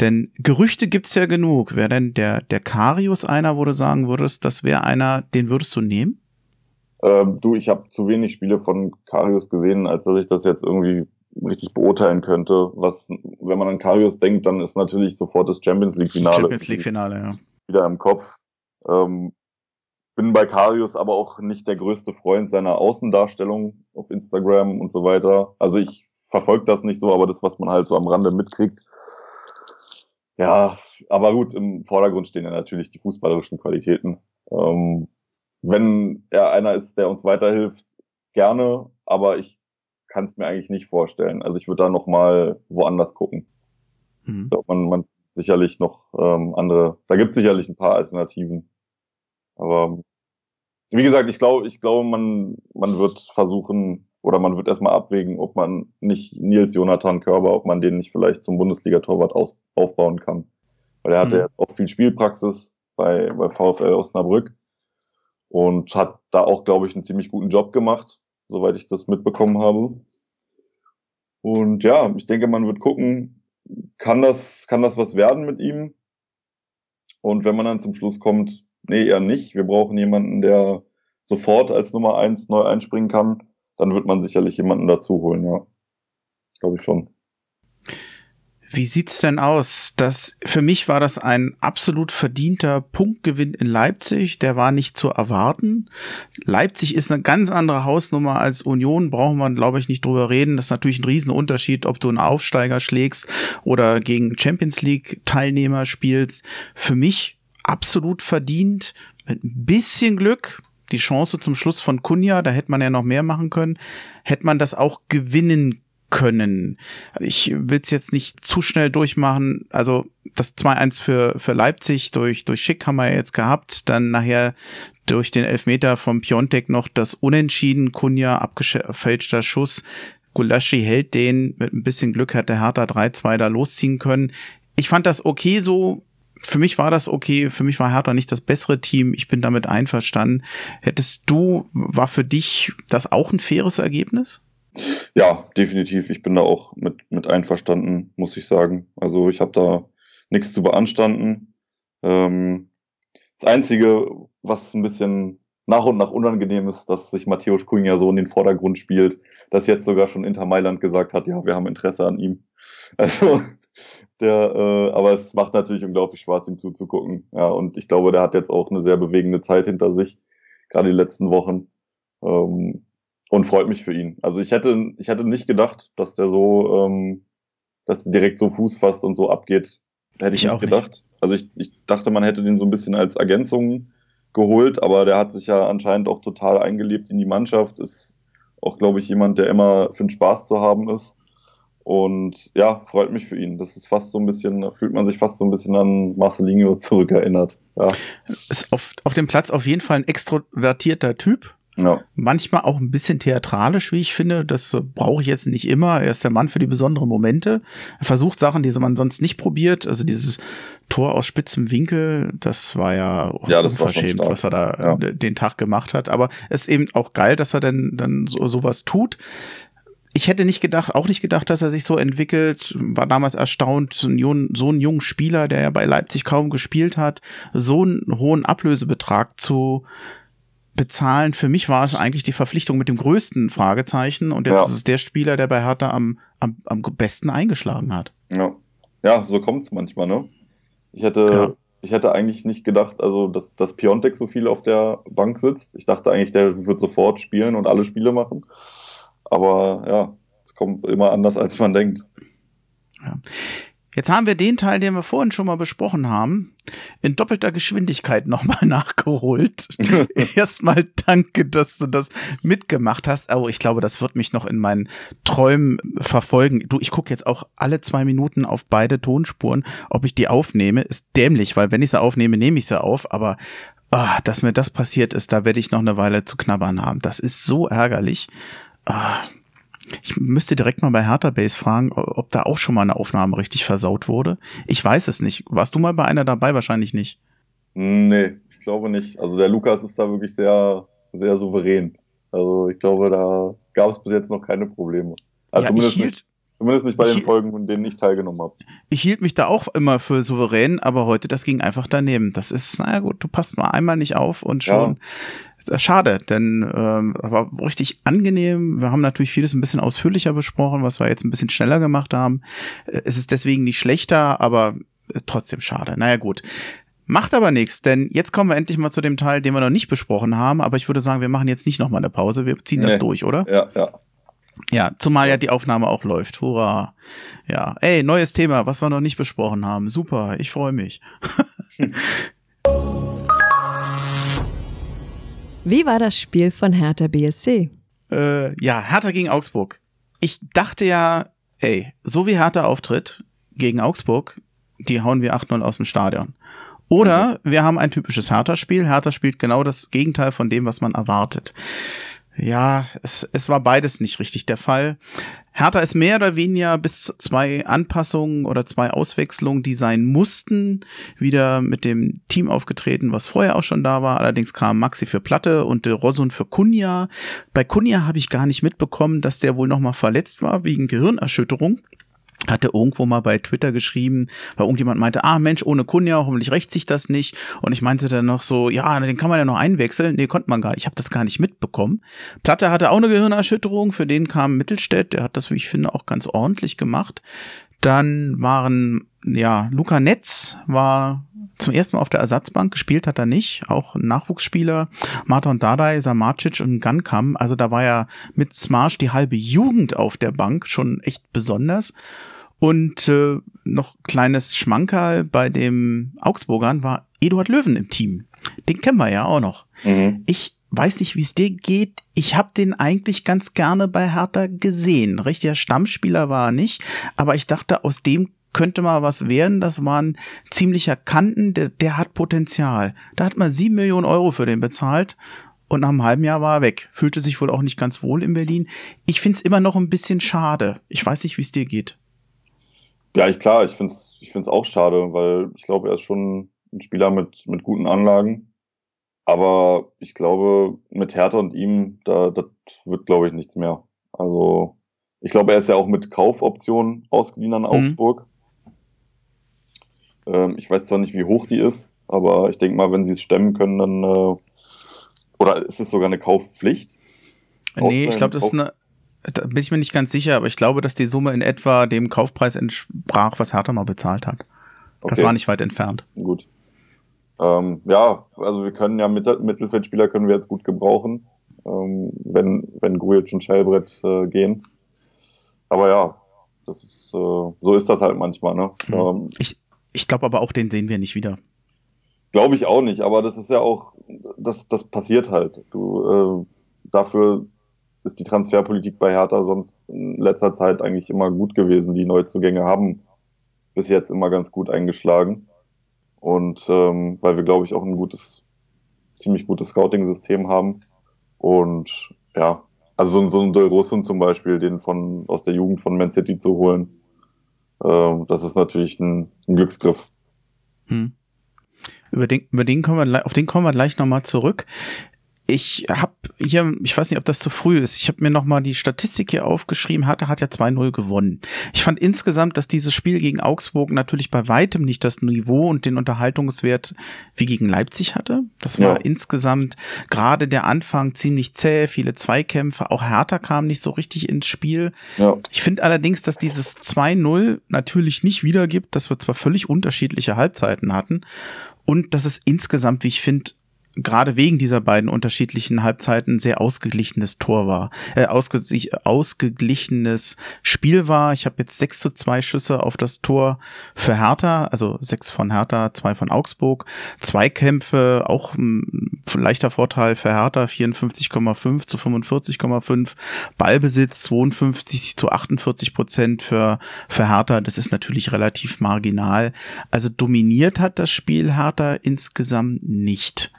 Denn Gerüchte gibt's ja genug. Wäre denn der der Karius einer, du sagen würdest, das wäre einer, den würdest du nehmen? Ähm, du, ich habe zu wenig Spiele von Karius gesehen, als dass ich das jetzt irgendwie richtig beurteilen könnte. Was, wenn man an Karius denkt, dann ist natürlich sofort das Champions League Finale. Champions League Finale, ja. Wieder im Kopf. Ähm, bin bei Karius aber auch nicht der größte Freund seiner Außendarstellung auf Instagram und so weiter. Also ich verfolge das nicht so, aber das, was man halt so am Rande mitkriegt. Ja, aber gut, im Vordergrund stehen ja natürlich die fußballerischen Qualitäten. Ähm, wenn er einer ist, der uns weiterhilft, gerne, aber ich kann es mir eigentlich nicht vorstellen. Also ich würde da noch mal woanders gucken. Mhm. Ich glaub, man, man sicherlich noch ähm, andere, da gibt es sicherlich ein paar Alternativen. Aber wie gesagt, ich glaube, ich glaube, man, man wird versuchen oder man wird erstmal abwägen, ob man nicht Nils Jonathan Körber, ob man den nicht vielleicht zum Bundesliga-Torwart aufbauen kann. Weil er hatte mhm. ja auch viel Spielpraxis bei, bei VfL Osnabrück und hat da auch, glaube ich, einen ziemlich guten Job gemacht soweit ich das mitbekommen habe. Und ja, ich denke, man wird gucken, kann das, kann das was werden mit ihm? Und wenn man dann zum Schluss kommt, nee, eher nicht, wir brauchen jemanden, der sofort als Nummer eins neu einspringen kann, dann wird man sicherlich jemanden dazu holen, ja. Glaube ich schon. Wie sieht's denn aus? Das, für mich war das ein absolut verdienter Punktgewinn in Leipzig. Der war nicht zu erwarten. Leipzig ist eine ganz andere Hausnummer als Union. Brauchen wir, glaube ich, nicht drüber reden. Das ist natürlich ein Riesenunterschied, ob du einen Aufsteiger schlägst oder gegen Champions League Teilnehmer spielst. Für mich absolut verdient. Mit ein bisschen Glück die Chance zum Schluss von Kunja, da hätte man ja noch mehr machen können, hätte man das auch gewinnen können. Ich will es jetzt nicht zu schnell durchmachen. Also das 2-1 für, für Leipzig durch, durch Schick haben wir jetzt gehabt. Dann nachher durch den Elfmeter vom Piontek noch das Unentschieden. Kunja abgefälschter Schuss. Gulaschi hält den. Mit ein bisschen Glück hat der Hertha 3-2 da losziehen können. Ich fand das okay so. Für mich war das okay. Für mich war Hertha nicht das bessere Team. Ich bin damit einverstanden. Hättest du, war für dich das auch ein faires Ergebnis? Ja, definitiv. Ich bin da auch mit, mit einverstanden, muss ich sagen. Also ich habe da nichts zu beanstanden. Ähm, das Einzige, was ein bisschen nach und nach unangenehm ist, dass sich Matthäus Cunha so in den Vordergrund spielt, dass jetzt sogar schon Inter Mailand gesagt hat, ja, wir haben Interesse an ihm. Also Der, äh, aber es macht natürlich unglaublich Spaß, ihm zuzugucken. Ja, und ich glaube, der hat jetzt auch eine sehr bewegende Zeit hinter sich, gerade die letzten Wochen. Ähm, und freut mich für ihn. Also ich hätte, ich hätte nicht gedacht, dass der so, ähm, dass der direkt so Fuß fasst und so abgeht. Hätte ich, ich nicht gedacht. Nicht. Also ich, ich dachte, man hätte den so ein bisschen als Ergänzung geholt, aber der hat sich ja anscheinend auch total eingelebt in die Mannschaft, ist auch, glaube ich, jemand, der immer für den Spaß zu haben ist. Und ja, freut mich für ihn. Das ist fast so ein bisschen, fühlt man sich fast so ein bisschen an Marcelinho zurückerinnert. Ja. Ist auf, auf dem Platz auf jeden Fall ein extrovertierter Typ. Ja. Manchmal auch ein bisschen theatralisch, wie ich finde. Das brauche ich jetzt nicht immer. Er ist der Mann für die besonderen Momente. Er versucht Sachen, die man sonst nicht probiert. Also dieses Tor aus spitzem Winkel, das war ja, ja das unverschämt, war was er da ja. den Tag gemacht hat. Aber es ist eben auch geil, dass er dann, dann so, sowas tut ich hätte nicht gedacht, auch nicht gedacht, dass er sich so entwickelt. War damals erstaunt, so ein, so ein junger Spieler, der ja bei Leipzig kaum gespielt hat, so einen hohen Ablösebetrag zu bezahlen. Für mich war es eigentlich die Verpflichtung mit dem größten Fragezeichen und jetzt ja. ist es der Spieler, der bei Hertha am, am, am besten eingeschlagen hat. Ja, ja so kommt es manchmal, ne? Ich hätte, ja. ich hätte eigentlich nicht gedacht, also dass, dass Piontek so viel auf der Bank sitzt. Ich dachte eigentlich, der wird sofort spielen und alle Spiele machen. Aber ja, es kommt immer anders, als man denkt. Ja. Jetzt haben wir den Teil, den wir vorhin schon mal besprochen haben, in doppelter Geschwindigkeit nochmal nachgeholt. Erstmal danke, dass du das mitgemacht hast. Oh, ich glaube, das wird mich noch in meinen Träumen verfolgen. Du, ich gucke jetzt auch alle zwei Minuten auf beide Tonspuren, ob ich die aufnehme. Ist dämlich, weil wenn ich sie aufnehme, nehme ich sie auf. Aber ah, dass mir das passiert ist, da werde ich noch eine Weile zu knabbern haben. Das ist so ärgerlich. Ah, ich müsste direkt mal bei Hertha Base fragen, ob da auch schon mal eine Aufnahme richtig versaut wurde. Ich weiß es nicht. Warst du mal bei einer dabei? Wahrscheinlich nicht. Nee, ich glaube nicht. Also der Lukas ist da wirklich sehr, sehr souverän. Also ich glaube, da gab es bis jetzt noch keine Probleme. Also ja, zumindest, hielt, nicht, zumindest nicht bei den Folgen, in denen ich teilgenommen habe. Ich hielt mich da auch immer für souverän, aber heute, das ging einfach daneben. Das ist, naja gut, du passt mal einmal nicht auf und schon ja. Äh, schade, denn ähm, war richtig angenehm. Wir haben natürlich vieles ein bisschen ausführlicher besprochen, was wir jetzt ein bisschen schneller gemacht haben. Äh, es ist deswegen nicht schlechter, aber äh, trotzdem schade. Naja gut. Macht aber nichts, denn jetzt kommen wir endlich mal zu dem Teil, den wir noch nicht besprochen haben. Aber ich würde sagen, wir machen jetzt nicht nochmal eine Pause. Wir ziehen nee. das durch, oder? Ja, ja. Ja, zumal ja die Aufnahme auch läuft. Hurra. Ja, ey, neues Thema, was wir noch nicht besprochen haben. Super, ich freue mich. Wie war das Spiel von Hertha BSC? Äh, ja, Hertha gegen Augsburg. Ich dachte ja, ey, so wie Hertha auftritt gegen Augsburg, die hauen wir 8-0 aus dem Stadion. Oder wir haben ein typisches Hertha-Spiel. Hertha spielt genau das Gegenteil von dem, was man erwartet. Ja, es, es war beides nicht richtig der Fall. Hertha ist mehr oder weniger bis zwei Anpassungen oder zwei Auswechslungen, die sein mussten, wieder mit dem Team aufgetreten, was vorher auch schon da war. Allerdings kam Maxi für Platte und De Rosun für Kunja. Bei Kunja habe ich gar nicht mitbekommen, dass der wohl nochmal verletzt war wegen Gehirnerschütterung hatte irgendwo mal bei Twitter geschrieben, weil irgendjemand meinte, ah Mensch, ohne Kunja, hoffentlich rächt sich das nicht. Und ich meinte dann noch so, ja, den kann man ja noch einwechseln. Nee, konnte man gar nicht. Ich habe das gar nicht mitbekommen. Platte hatte auch eine Gehirnerschütterung, für den kam Mittelstädt, der hat das, wie ich finde, auch ganz ordentlich gemacht. Dann waren, ja, Luca Netz war zum ersten Mal auf der Ersatzbank, gespielt hat er nicht, auch Nachwuchsspieler, Marton Dardai, Samacic und Gankam, also da war ja mit Smarsch die halbe Jugend auf der Bank, schon echt besonders. Und äh, noch kleines Schmankerl bei dem Augsburgern war Eduard Löwen im Team. Den kennen wir ja auch noch. Mhm. Ich weiß nicht, wie es dir geht. Ich habe den eigentlich ganz gerne bei Hertha gesehen. Richtiger Stammspieler war er nicht, aber ich dachte, aus dem könnte mal was werden. Das war ein ziemlicher Kanten, der, der hat Potenzial. Da hat man sieben Millionen Euro für den bezahlt und nach einem halben Jahr war er weg. Fühlte sich wohl auch nicht ganz wohl in Berlin. Ich find's immer noch ein bisschen schade. Ich weiß nicht, wie es dir geht. Ja, ich klar, ich find's, ich find's auch schade, weil ich glaube, er ist schon ein Spieler mit, mit guten Anlagen. Aber ich glaube, mit Hertha und ihm, da, das wird, glaube ich, nichts mehr. Also, ich glaube, er ist ja auch mit Kaufoptionen ausgeliehen an mhm. Augsburg. Mhm. Ähm, ich weiß zwar nicht, wie hoch die ist, aber ich denke mal, wenn sie es stemmen können, dann. Äh, oder ist es sogar eine Kaufpflicht? Nee, ich glaube, das ist eine. Da bin ich mir nicht ganz sicher, aber ich glaube, dass die Summe in etwa dem Kaufpreis entsprach, was Hertha mal bezahlt hat. Okay. Das war nicht weit entfernt. Gut. Ähm, ja, also wir können ja Mittel Mittelfeldspieler können wir jetzt gut gebrauchen, ähm, wenn, wenn Grujic und Schellbrett äh, gehen. Aber ja, ist, äh, so ist das halt manchmal, ne? Mhm. Ähm, ich ich glaube aber auch, den sehen wir nicht wieder. Glaube ich auch nicht, aber das ist ja auch, das, das passiert halt. Du, äh, dafür ist die Transferpolitik bei Hertha sonst in letzter Zeit eigentlich immer gut gewesen. Die Neuzugänge haben bis jetzt immer ganz gut eingeschlagen. Und ähm, weil wir, glaube ich, auch ein gutes, ziemlich gutes Scouting-System haben. Und ja, also so, so ein Del Rosso zum Beispiel, den von aus der Jugend von Man City zu holen, das ist natürlich ein, ein Glücksgriff. Hm. Über den, über den kommen wir, auf den kommen wir gleich nochmal zurück ich habe hier, ich weiß nicht, ob das zu früh ist, ich habe mir nochmal die Statistik hier aufgeschrieben, hatte hat ja 2-0 gewonnen. Ich fand insgesamt, dass dieses Spiel gegen Augsburg natürlich bei weitem nicht das Niveau und den Unterhaltungswert wie gegen Leipzig hatte. Das war ja. insgesamt gerade der Anfang ziemlich zäh, viele Zweikämpfe, auch Hertha kam nicht so richtig ins Spiel. Ja. Ich finde allerdings, dass dieses 2-0 natürlich nicht wiedergibt, dass wir zwar völlig unterschiedliche Halbzeiten hatten und dass es insgesamt, wie ich finde, gerade wegen dieser beiden unterschiedlichen Halbzeiten sehr ausgeglichenes Tor war, äh, ausge ausgeglichenes Spiel war. Ich habe jetzt sechs zu zwei Schüsse auf das Tor für Hertha, also sechs von Hertha, zwei von Augsburg, Zweikämpfe, auch ein leichter Vorteil für Hertha, 54,5 zu 45,5, Ballbesitz 52 zu 48 Prozent für, für Hertha, das ist natürlich relativ marginal. Also dominiert hat das Spiel Hertha insgesamt nicht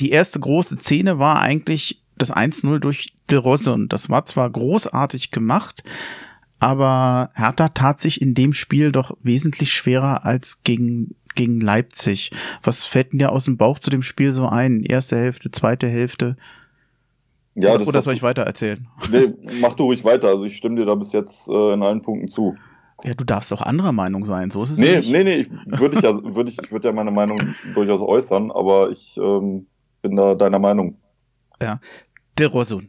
die erste große Szene war eigentlich das 1-0 durch De Rosse und das war zwar großartig gemacht, aber Hertha tat sich in dem Spiel doch wesentlich schwerer als gegen, gegen Leipzig. Was fällt denn dir aus dem Bauch zu dem Spiel so ein? Erste Hälfte, zweite Hälfte? Ja, das Oder soll ich weiter erzählen? Nee, mach du ruhig weiter. Also ich stimme dir da bis jetzt äh, in allen Punkten zu. Ja, du darfst auch anderer Meinung sein, so ist es nee, nicht. Nee, nee, ich würde ich ja, würde ich, ich würde ja meine Meinung durchaus äußern, aber ich ähm, bin da deiner Meinung. Ja. De Rosso.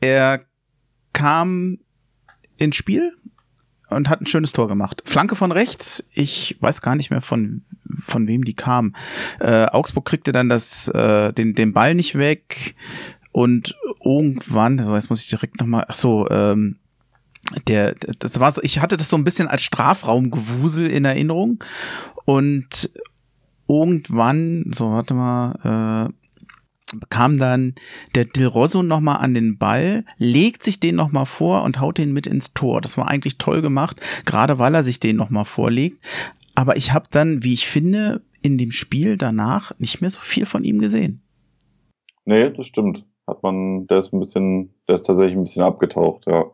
Er kam ins Spiel und hat ein schönes Tor gemacht. Flanke von rechts, ich weiß gar nicht mehr von von wem die kam. Äh, Augsburg kriegte dann das äh, den den Ball nicht weg und irgendwann, also jetzt muss ich direkt noch mal, ach so, ähm, der das war so, ich hatte das so ein bisschen als Strafraumgewusel in Erinnerung und irgendwann, so warte mal, äh, kam dann der Del Rosso nochmal an den Ball, legt sich den nochmal vor und haut den mit ins Tor. Das war eigentlich toll gemacht, gerade weil er sich den nochmal vorlegt. Aber ich habe dann, wie ich finde, in dem Spiel danach nicht mehr so viel von ihm gesehen. Nee, das stimmt. Hat man, der ist ein bisschen, der ist tatsächlich ein bisschen abgetaucht, ja.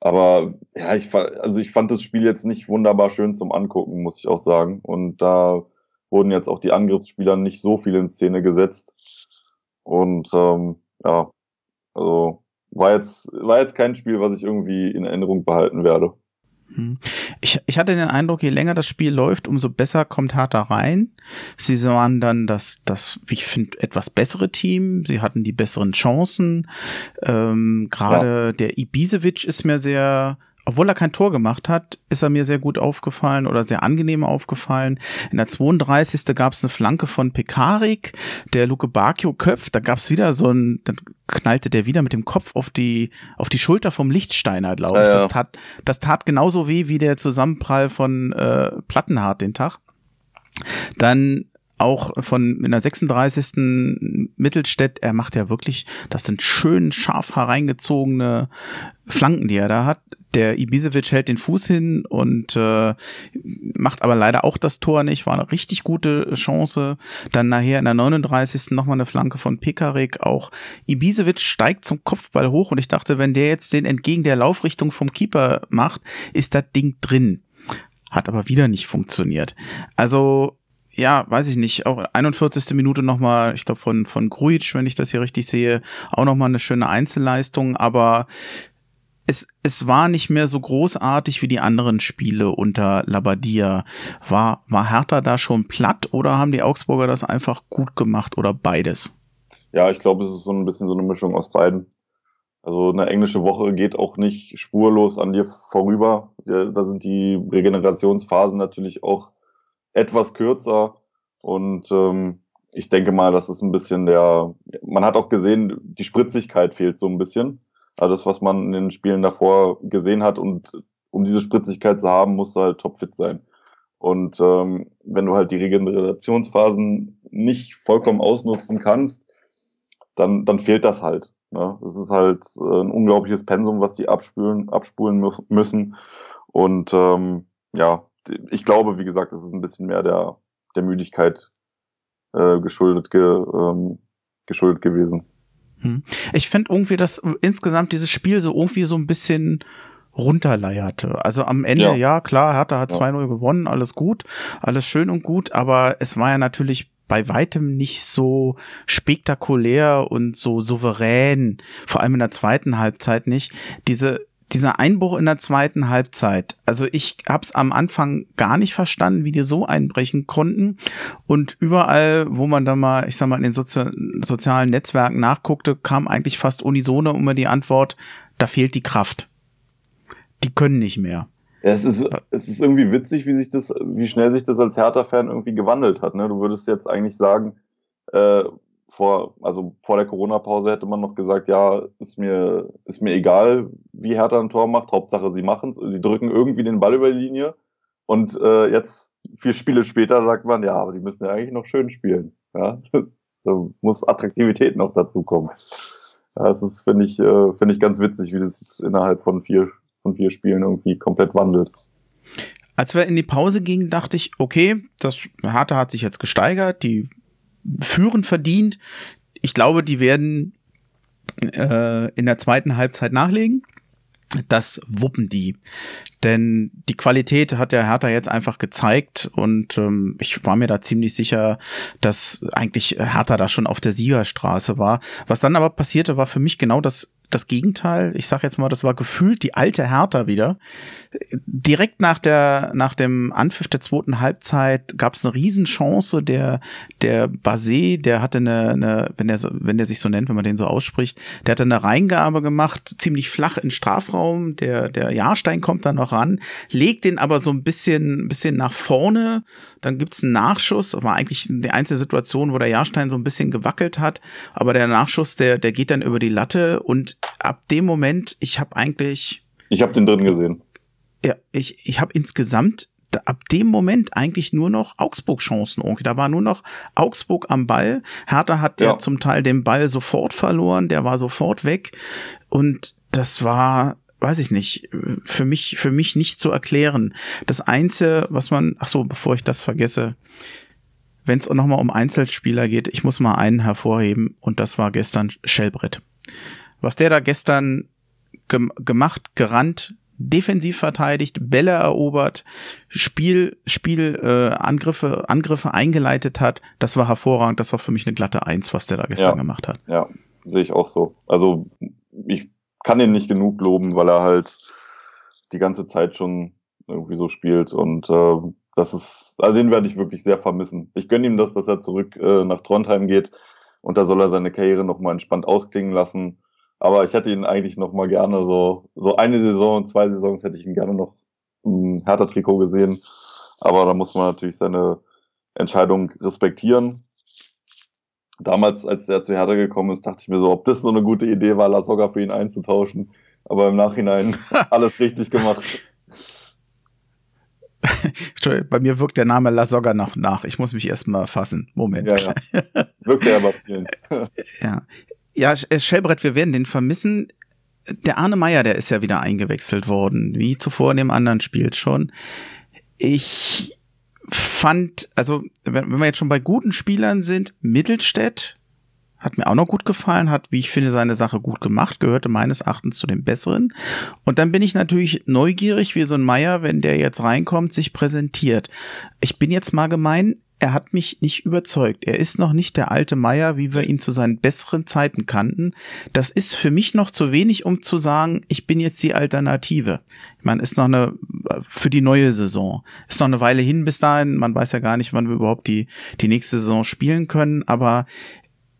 Aber ja, ich also ich fand das Spiel jetzt nicht wunderbar schön zum Angucken, muss ich auch sagen. Und da wurden jetzt auch die Angriffsspieler nicht so viel in Szene gesetzt. Und ähm, ja, also war jetzt, war jetzt kein Spiel, was ich irgendwie in Erinnerung behalten werde. Hm. Ich, ich hatte den Eindruck, je länger das Spiel läuft, umso besser kommt Hertha rein. Sie waren dann das, das wie ich finde, etwas bessere Team. Sie hatten die besseren Chancen. Ähm, Gerade ja. der Ibisevic ist mir sehr obwohl er kein Tor gemacht hat, ist er mir sehr gut aufgefallen oder sehr angenehm aufgefallen. In der 32. gab es eine Flanke von Pekarik, der Luke Bacchio köpft. Da gab es wieder so ein, dann knallte der wieder mit dem Kopf auf die, auf die Schulter vom Lichtsteiner, glaube ich. Ja, ja. Das, tat, das tat genauso weh wie der Zusammenprall von äh, Plattenhardt den Tag. Dann auch von in der 36. Mittelstädt, er macht ja wirklich, das sind schön scharf hereingezogene Flanken, die er da hat. Der Ibisevic hält den Fuß hin und äh, macht aber leider auch das Tor nicht. War eine richtig gute Chance. Dann nachher in der 39. nochmal eine Flanke von Pekarik. Auch Ibisevic steigt zum Kopfball hoch und ich dachte, wenn der jetzt den entgegen der Laufrichtung vom Keeper macht, ist das Ding drin. Hat aber wieder nicht funktioniert. Also ja, weiß ich nicht, auch 41. Minute nochmal, ich glaube von, von Grujic, wenn ich das hier richtig sehe, auch nochmal eine schöne Einzelleistung, aber es, es war nicht mehr so großartig wie die anderen Spiele unter Labadia. War, war Hertha da schon platt oder haben die Augsburger das einfach gut gemacht oder beides? Ja, ich glaube, es ist so ein bisschen so eine Mischung aus beiden. Also eine englische Woche geht auch nicht spurlos an dir vorüber. Da sind die Regenerationsphasen natürlich auch etwas kürzer. Und ähm, ich denke mal, das ist ein bisschen der, man hat auch gesehen, die Spritzigkeit fehlt so ein bisschen. Das, was man in den Spielen davor gesehen hat. Und um diese Spritzigkeit zu haben, musst du halt topfit sein. Und ähm, wenn du halt die Regenerationsphasen nicht vollkommen ausnutzen kannst, dann, dann fehlt das halt. Ne? Das ist halt äh, ein unglaubliches Pensum, was die abspülen, abspulen müssen. Und ähm, ja, ich glaube, wie gesagt, es ist ein bisschen mehr der, der Müdigkeit äh, geschuldet, ge, ähm, geschuldet gewesen. Hm. Ich finde irgendwie, dass insgesamt dieses Spiel so irgendwie so ein bisschen runterleierte. Also am Ende, ja, ja klar, Hertha hat ja. 2-0 gewonnen, alles gut, alles schön und gut, aber es war ja natürlich bei weitem nicht so spektakulär und so souverän, vor allem in der zweiten Halbzeit nicht. Diese dieser Einbruch in der zweiten Halbzeit, also ich habe es am Anfang gar nicht verstanden, wie die so einbrechen konnten. Und überall, wo man dann mal, ich sag mal, in den Sozi sozialen Netzwerken nachguckte, kam eigentlich fast unisono immer die Antwort, da fehlt die Kraft. Die können nicht mehr. Ja, es ist, es ist irgendwie witzig, wie sich das, wie schnell sich das als Hertha-Fan irgendwie gewandelt hat. Ne? Du würdest jetzt eigentlich sagen, äh, vor, also vor der Corona-Pause hätte man noch gesagt, ja, ist mir, ist mir egal, wie Hertha ein Tor macht, Hauptsache sie machen es, sie drücken irgendwie den Ball über die Linie. Und äh, jetzt, vier Spiele später, sagt man, ja, aber sie müssen ja eigentlich noch schön spielen. Ja? da muss Attraktivität noch dazu kommen. Ja, das ist, finde ich, äh, finde ich ganz witzig, wie das jetzt innerhalb von vier von vier Spielen irgendwie komplett wandelt. Als wir in die Pause gingen, dachte ich, okay, das Hertha hat sich jetzt gesteigert, die führen verdient. Ich glaube, die werden äh, in der zweiten Halbzeit nachlegen. Das wuppen die. Denn die Qualität hat der Hertha jetzt einfach gezeigt und ähm, ich war mir da ziemlich sicher, dass eigentlich Hertha da schon auf der Siegerstraße war. Was dann aber passierte, war für mich genau das das Gegenteil. Ich sage jetzt mal, das war gefühlt die alte Hertha wieder. Direkt nach der nach dem Anpfiff der zweiten Halbzeit gab es eine Riesenchance. Der der Basé, der hatte eine, eine wenn der wenn der sich so nennt, wenn man den so ausspricht, der hatte eine Reingabe gemacht, ziemlich flach in Strafraum. Der der Jahrstein kommt dann noch ran, legt den aber so ein bisschen bisschen nach vorne. Dann gibt's einen Nachschuss, war eigentlich die einzige Situation, wo der Jahrstein so ein bisschen gewackelt hat. Aber der Nachschuss, der der geht dann über die Latte und ab dem Moment, ich habe eigentlich. Ich habe den drin gesehen. Ja, ich, ich habe insgesamt ab dem Moment eigentlich nur noch Augsburg-Chancen. Okay, da war nur noch Augsburg am Ball. Hertha hat ja. ja zum Teil den Ball sofort verloren, der war sofort weg. Und das war, weiß ich nicht, für mich, für mich nicht zu erklären. Das Einzige, was man, ach so, bevor ich das vergesse, wenn es nochmal um Einzelspieler geht, ich muss mal einen hervorheben und das war gestern Schellbrett. Was der da gestern gem gemacht, gerannt, defensiv verteidigt, Bälle erobert, Spiel, Spiel, äh, Angriffe, Angriffe eingeleitet hat, das war hervorragend. Das war für mich eine glatte Eins, was der da gestern ja, gemacht hat. Ja, sehe ich auch so. Also ich kann ihn nicht genug loben, weil er halt die ganze Zeit schon irgendwie so spielt und äh, das ist, also den werde ich wirklich sehr vermissen. Ich gönne ihm das, dass er zurück äh, nach Trondheim geht und da soll er seine Karriere nochmal entspannt ausklingen lassen aber ich hätte ihn eigentlich noch mal gerne so, so eine Saison, zwei Saisons hätte ich ihn gerne noch im Hertha-Trikot gesehen. Aber da muss man natürlich seine Entscheidung respektieren. Damals, als er zu Hertha gekommen ist, dachte ich mir so, ob das so eine gute Idee war, La Soga für ihn einzutauschen. Aber im Nachhinein alles richtig gemacht. Bei mir wirkt der Name La Soga noch nach. Ich muss mich erstmal fassen. Moment. Ja, ja. Wirkt er aber vielen. ja. Ja, äh, Schellbrett, wir werden den vermissen. Der Arne Meyer, der ist ja wieder eingewechselt worden, wie zuvor in dem anderen Spiel schon. Ich fand, also wenn, wenn wir jetzt schon bei guten Spielern sind, Mittelstädt hat mir auch noch gut gefallen, hat, wie ich finde, seine Sache gut gemacht, gehörte meines Erachtens zu den Besseren. Und dann bin ich natürlich neugierig, wie so ein Meier, wenn der jetzt reinkommt, sich präsentiert. Ich bin jetzt mal gemein, er hat mich nicht überzeugt. Er ist noch nicht der alte Meier, wie wir ihn zu seinen besseren Zeiten kannten. Das ist für mich noch zu wenig, um zu sagen, ich bin jetzt die Alternative. Ich meine, ist noch eine, für die neue Saison. Ist noch eine Weile hin bis dahin. Man weiß ja gar nicht, wann wir überhaupt die, die nächste Saison spielen können. Aber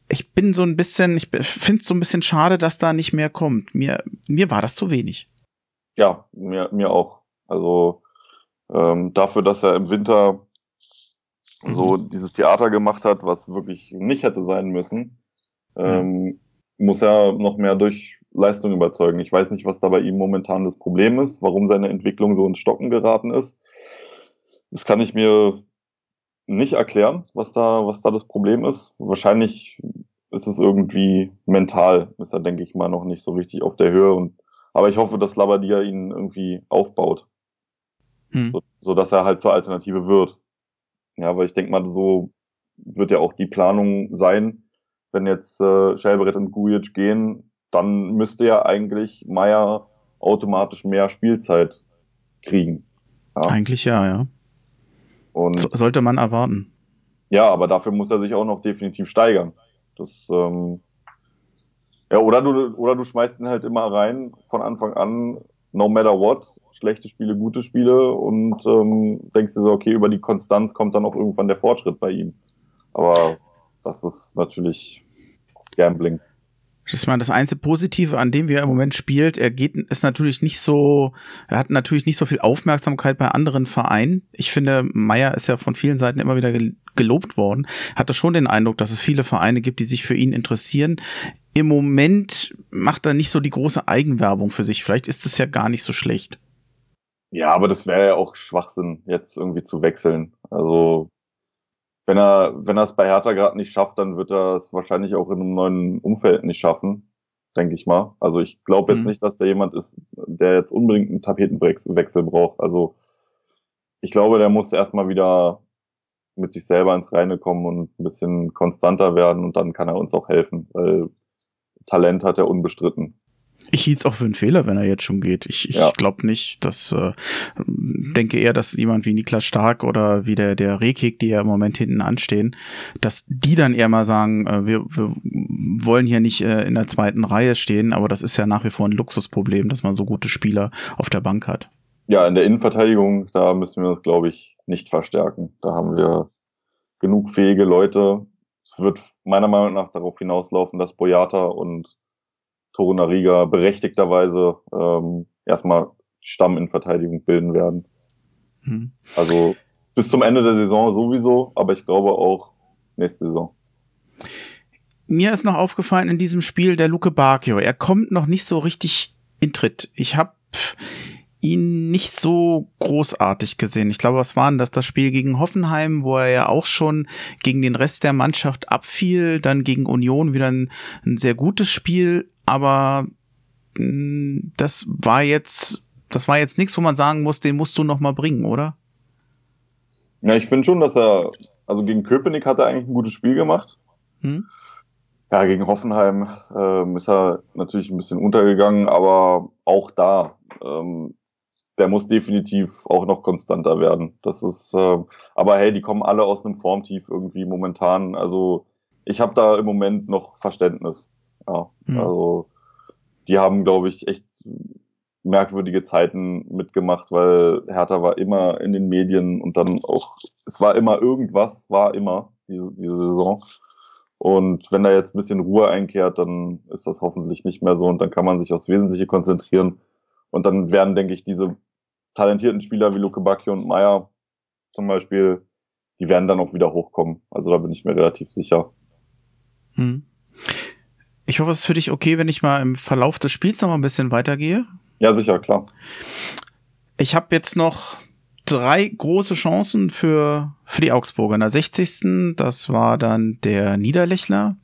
ich bin so ein bisschen, ich finde es so ein bisschen schade, dass da nicht mehr kommt. Mir, mir war das zu wenig. Ja, mir, mir auch. Also ähm, dafür, dass er im Winter mhm. so dieses Theater gemacht hat, was wirklich nicht hätte sein müssen, ähm, muss er noch mehr durch Leistung überzeugen. Ich weiß nicht, was da bei ihm momentan das Problem ist, warum seine Entwicklung so ins Stocken geraten ist. Das kann ich mir nicht erklären, was da, was da das Problem ist. Wahrscheinlich ist es irgendwie mental, ist er, denke ich mal, noch nicht so richtig auf der Höhe. Und, aber ich hoffe, dass Labadia ihn irgendwie aufbaut. Hm. So, so dass er halt zur Alternative wird. Ja, weil ich denke mal, so wird ja auch die Planung sein, wenn jetzt äh, Schelberet und Gujic gehen, dann müsste ja eigentlich Meier automatisch mehr Spielzeit kriegen. Ja. Eigentlich ja, ja. Und so, sollte man erwarten. Ja, aber dafür muss er sich auch noch definitiv steigern. Das, ähm, ja, oder du, oder du schmeißt ihn halt immer rein von Anfang an, no matter what, schlechte Spiele, gute Spiele und ähm, denkst dir so, okay, über die Konstanz kommt dann auch irgendwann der Fortschritt bei ihm. Aber das ist natürlich Gambling. Ist mal das einzige Positive, an dem wir im Moment spielt. Er geht, ist natürlich nicht so, er hat natürlich nicht so viel Aufmerksamkeit bei anderen Vereinen. Ich finde, Meier ist ja von vielen Seiten immer wieder gelobt worden. Hatte schon den Eindruck, dass es viele Vereine gibt, die sich für ihn interessieren. Im Moment macht er nicht so die große Eigenwerbung für sich. Vielleicht ist es ja gar nicht so schlecht. Ja, aber das wäre ja auch Schwachsinn, jetzt irgendwie zu wechseln. Also wenn er, wenn er es bei Hertha gerade nicht schafft, dann wird er es wahrscheinlich auch in einem neuen Umfeld nicht schaffen, denke ich mal. Also ich glaube jetzt mhm. nicht, dass der jemand ist, der jetzt unbedingt einen Tapetenwechsel braucht. Also ich glaube, der muss erstmal wieder mit sich selber ins Reine kommen und ein bisschen konstanter werden und dann kann er uns auch helfen, weil Talent hat er unbestritten. Ich hielt es auch für einen Fehler, wenn er jetzt schon geht. Ich, ich ja. glaube nicht, dass äh, denke eher, dass jemand wie Niklas Stark oder wie der, der Rekik, die ja im Moment hinten anstehen, dass die dann eher mal sagen, äh, wir, wir wollen hier nicht äh, in der zweiten Reihe stehen, aber das ist ja nach wie vor ein Luxusproblem, dass man so gute Spieler auf der Bank hat. Ja, in der Innenverteidigung, da müssen wir uns, glaube ich, nicht verstärken. Da haben wir genug fähige Leute. Es wird meiner Meinung nach darauf hinauslaufen, dass Boyata und Torunariga berechtigterweise ähm, erstmal Stamm in Verteidigung bilden werden. Hm. Also bis zum Ende der Saison sowieso, aber ich glaube auch nächste Saison. Mir ist noch aufgefallen in diesem Spiel der Luke Bacchio. Er kommt noch nicht so richtig in Tritt. Ich habe ihn nicht so großartig gesehen. Ich glaube, was war denn das? Das Spiel gegen Hoffenheim, wo er ja auch schon gegen den Rest der Mannschaft abfiel, dann gegen Union wieder ein, ein sehr gutes Spiel, aber mh, hm, das war jetzt, das war jetzt nichts, wo man sagen muss, den musst du noch mal bringen, oder? Ja, ich finde schon, dass er, also gegen Köpenick hat er eigentlich ein gutes Spiel gemacht. Hm? Ja, gegen Hoffenheim ähm, ist er natürlich ein bisschen untergegangen, aber auch da ähm, der muss definitiv auch noch konstanter werden. Das ist, äh, aber hey, die kommen alle aus einem Formtief irgendwie momentan. Also ich habe da im Moment noch Verständnis. Ja, mhm. also die haben, glaube ich, echt merkwürdige Zeiten mitgemacht, weil Hertha war immer in den Medien und dann auch, es war immer irgendwas, war immer diese, diese Saison. Und wenn da jetzt ein bisschen Ruhe einkehrt, dann ist das hoffentlich nicht mehr so und dann kann man sich aufs Wesentliche konzentrieren. Und dann werden, denke ich, diese talentierten Spieler wie Luke Bacchio und Meyer zum Beispiel, die werden dann auch wieder hochkommen. Also da bin ich mir relativ sicher. Hm. Ich hoffe, es ist für dich okay, wenn ich mal im Verlauf des Spiels noch mal ein bisschen weitergehe. Ja, sicher, klar. Ich habe jetzt noch drei große Chancen für, für die Augsburger. In der 60. Das war dann der Niederlechner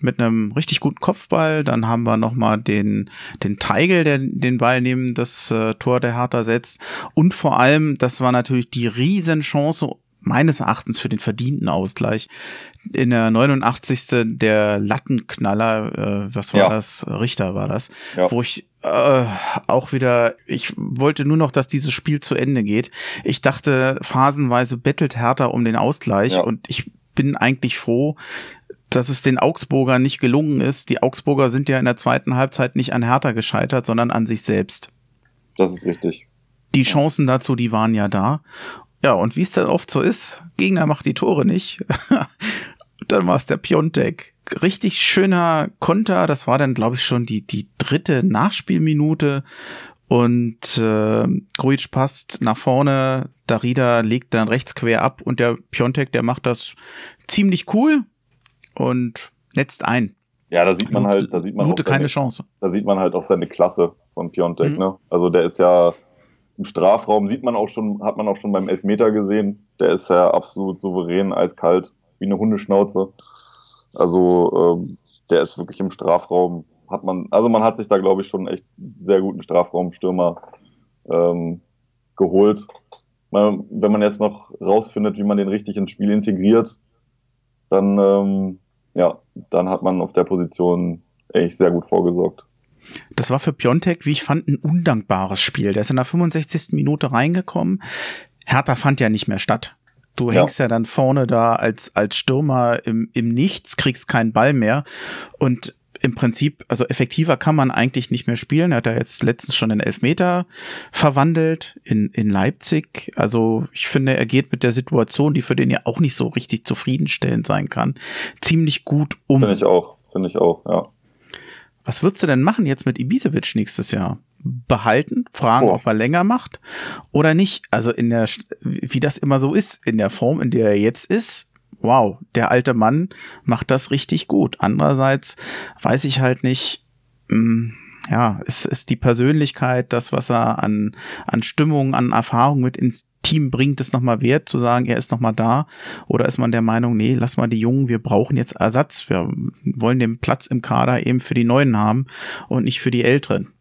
mit einem richtig guten Kopfball. Dann haben wir nochmal den, den Teigel, der den Ball neben das äh, Tor der Hertha setzt. Und vor allem, das war natürlich die Riesenchance meines Erachtens für den verdienten Ausgleich. In der 89. der Lattenknaller, äh, was war ja. das? Richter war das, ja. wo ich äh, auch wieder, ich wollte nur noch, dass dieses Spiel zu Ende geht. Ich dachte, phasenweise bettelt Hertha um den Ausgleich ja. und ich bin eigentlich froh, dass es den Augsburger nicht gelungen ist. Die Augsburger sind ja in der zweiten Halbzeit nicht an Hertha gescheitert, sondern an sich selbst. Das ist richtig. Die Chancen dazu, die waren ja da. Ja, und wie es dann oft so ist, Gegner macht die Tore nicht. dann war es der Piontek. richtig schöner Konter. Das war dann, glaube ich, schon die, die dritte Nachspielminute. Und äh, Grujic passt nach vorne, Darida legt dann rechts quer ab und der Piontek, der macht das ziemlich cool und netzt ein. Ja, da sieht man halt, da sieht man Minute keine Chance. Da sieht man halt auch seine Klasse von Piontek, mhm. ne? Also der ist ja im Strafraum, sieht man auch schon, hat man auch schon beim Elfmeter gesehen. Der ist ja absolut souverän, eiskalt, wie eine Hundeschnauze. Also ähm, der ist wirklich im Strafraum hat man, also man hat sich da, glaube ich, schon echt sehr guten Strafraumstürmer ähm, geholt. Wenn man jetzt noch rausfindet, wie man den richtig ins Spiel integriert, dann, ähm, ja, dann hat man auf der Position echt sehr gut vorgesorgt. Das war für Piontek, wie ich fand, ein undankbares Spiel. Der ist in der 65. Minute reingekommen. Hertha fand ja nicht mehr statt. Du hängst ja. ja dann vorne da als, als Stürmer im, im Nichts, kriegst keinen Ball mehr. Und im Prinzip, also effektiver kann man eigentlich nicht mehr spielen. Er hat ja jetzt letztens schon den Elfmeter verwandelt in, in Leipzig. Also ich finde, er geht mit der Situation, die für den ja auch nicht so richtig zufriedenstellend sein kann, ziemlich gut um. Finde ich auch, finde ich auch, ja. Was würdest du denn machen jetzt mit Ibisevic nächstes Jahr? Behalten, fragen, oh. ob er länger macht oder nicht? Also in der, wie das immer so ist, in der Form, in der er jetzt ist, wow, der alte Mann macht das richtig gut. Andererseits weiß ich halt nicht, mh, hm, ja, ist, ist die Persönlichkeit, das, was er an, an Stimmung, an Erfahrung mit ins Team bringt, es nochmal wert, zu sagen, er ist nochmal da? Oder ist man der Meinung, nee, lass mal die Jungen, wir brauchen jetzt Ersatz. Wir wollen den Platz im Kader eben für die Neuen haben und nicht für die Älteren.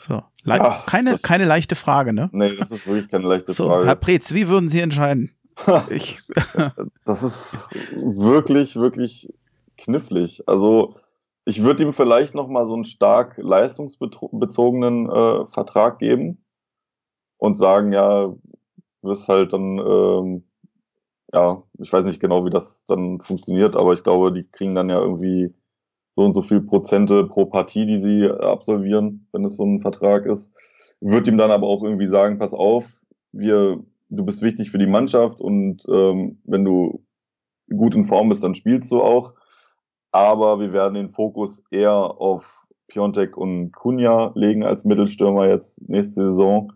So. Le ja, keine, keine leichte Frage, ne? Nee, das ist wirklich keine leichte so, Frage. Herr Preetz, wie würden Sie entscheiden? Ich. das ist wirklich, wirklich knifflig. Also ich würde ihm vielleicht noch mal so einen stark leistungsbezogenen äh, Vertrag geben und sagen, ja, wirst halt dann, ähm, ja, ich weiß nicht genau, wie das dann funktioniert, aber ich glaube, die kriegen dann ja irgendwie so und so viel Prozente pro Partie, die sie absolvieren, wenn es so ein Vertrag ist. Würde ihm dann aber auch irgendwie sagen, pass auf, wir du bist wichtig für die Mannschaft und ähm, wenn du gut in Form bist, dann spielst du auch. Aber wir werden den Fokus eher auf Piontek und Kunja legen als Mittelstürmer jetzt nächste Saison.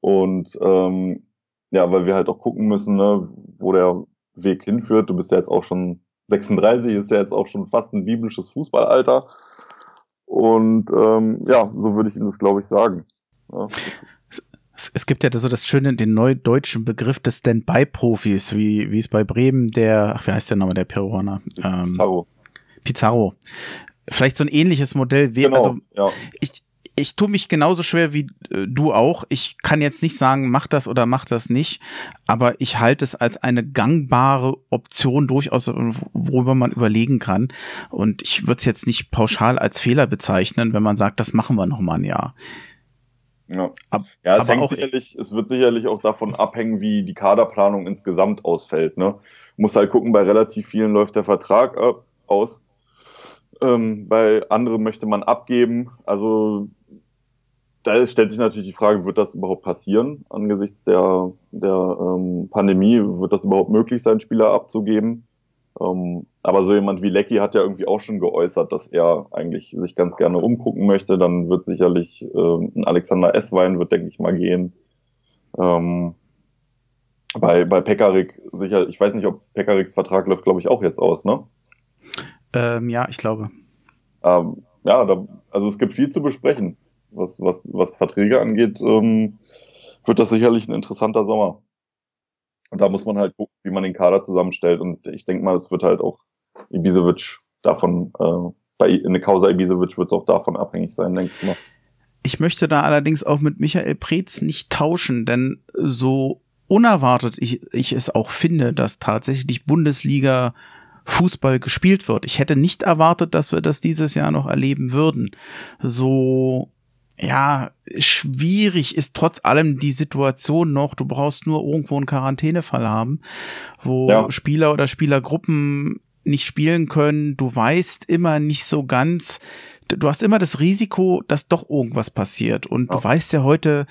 Und ähm, ja, weil wir halt auch gucken müssen, ne, wo der Weg hinführt. Du bist ja jetzt auch schon 36, ist ja jetzt auch schon fast ein biblisches Fußballalter. Und ähm, ja, so würde ich Ihnen das, glaube ich, sagen. Ja es, es gibt ja so das schöne, den neudeutschen Begriff des Stand-by-Profis, wie, wie es bei Bremen der, ach, wie heißt der Name der Peruaner? Ähm, Pizarro. Pizarro. Vielleicht so ein ähnliches Modell wäre, genau, also ja. ich, ich tue mich genauso schwer wie äh, du auch. Ich kann jetzt nicht sagen, mach das oder mach das nicht, aber ich halte es als eine gangbare Option durchaus, worüber man überlegen kann. Und ich würde es jetzt nicht pauschal als Fehler bezeichnen, wenn man sagt, das machen wir noch mal ein Jahr. Ja, Ab, ja es, hängt sicherlich, es wird sicherlich auch davon abhängen, wie die Kaderplanung insgesamt ausfällt. Ne? Muss halt gucken, bei relativ vielen läuft der Vertrag äh, aus. Ähm, bei anderen möchte man abgeben. Also da stellt sich natürlich die Frage, wird das überhaupt passieren angesichts der, der ähm, Pandemie? Wird das überhaupt möglich sein, Spieler abzugeben? Ähm, aber so jemand wie Lecky hat ja irgendwie auch schon geäußert, dass er eigentlich sich ganz gerne umgucken möchte. Dann wird sicherlich ähm, ein Alexander Esswein wird, denke ich mal, gehen. Ähm, bei, bei Pekarik sicher, ich weiß nicht, ob Pekariks Vertrag läuft, glaube ich, auch jetzt aus, ne? Ähm, ja, ich glaube. Ähm, ja, da, also es gibt viel zu besprechen. Was, was, was Verträge angeht, ähm, wird das sicherlich ein interessanter Sommer. Und da muss man halt gucken, wie man den Kader zusammenstellt. Und ich denke mal, es wird halt auch Ibisevic davon, äh, bei in der Causa Ibisevic wird es auch davon abhängig sein, denke ich mal. Ich möchte da allerdings auch mit Michael Preetz nicht tauschen, denn so unerwartet ich, ich es auch finde, dass tatsächlich Bundesliga Fußball gespielt wird. Ich hätte nicht erwartet, dass wir das dieses Jahr noch erleben würden. So ja, schwierig ist trotz allem die Situation noch. Du brauchst nur irgendwo einen Quarantänefall haben, wo ja. Spieler oder Spielergruppen nicht spielen können. Du weißt immer nicht so ganz. Du hast immer das Risiko, dass doch irgendwas passiert. Und ja. du weißt ja heute,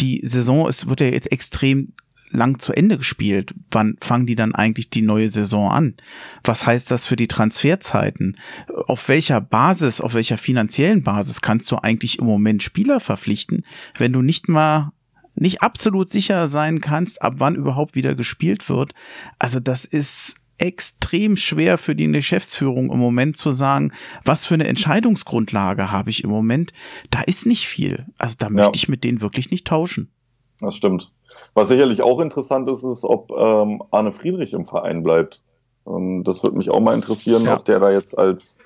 die Saison, es wird ja jetzt extrem lang zu Ende gespielt. Wann fangen die dann eigentlich die neue Saison an? Was heißt das für die Transferzeiten? Auf welcher Basis, auf welcher finanziellen Basis kannst du eigentlich im Moment Spieler verpflichten, wenn du nicht mal nicht absolut sicher sein kannst, ab wann überhaupt wieder gespielt wird? Also das ist extrem schwer für die Geschäftsführung im Moment zu sagen, was für eine Entscheidungsgrundlage habe ich im Moment. Da ist nicht viel. Also da möchte ich mit denen wirklich nicht tauschen. Das stimmt. Was sicherlich auch interessant ist, ist, ob ähm, Arne Friedrich im Verein bleibt. Ähm, das würde mich auch mal interessieren, ja. ob der da jetzt als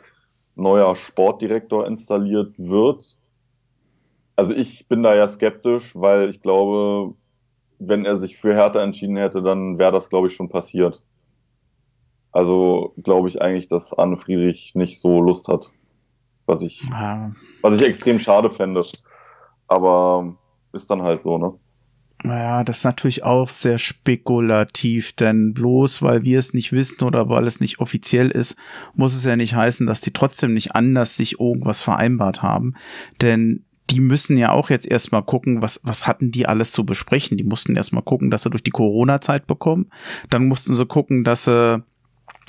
neuer Sportdirektor installiert wird. Also ich bin da ja skeptisch, weil ich glaube, wenn er sich für Hertha entschieden hätte, dann wäre das, glaube ich, schon passiert. Also glaube ich eigentlich, dass Arne Friedrich nicht so Lust hat. Was ich, was ich extrem schade fände. Aber ist dann halt so, ne? Naja, das ist natürlich auch sehr spekulativ, denn bloß weil wir es nicht wissen oder weil es nicht offiziell ist, muss es ja nicht heißen, dass die trotzdem nicht anders sich irgendwas vereinbart haben. Denn die müssen ja auch jetzt erstmal gucken, was, was hatten die alles zu besprechen. Die mussten erstmal gucken, dass sie durch die Corona-Zeit bekommen. Dann mussten sie gucken, dass sie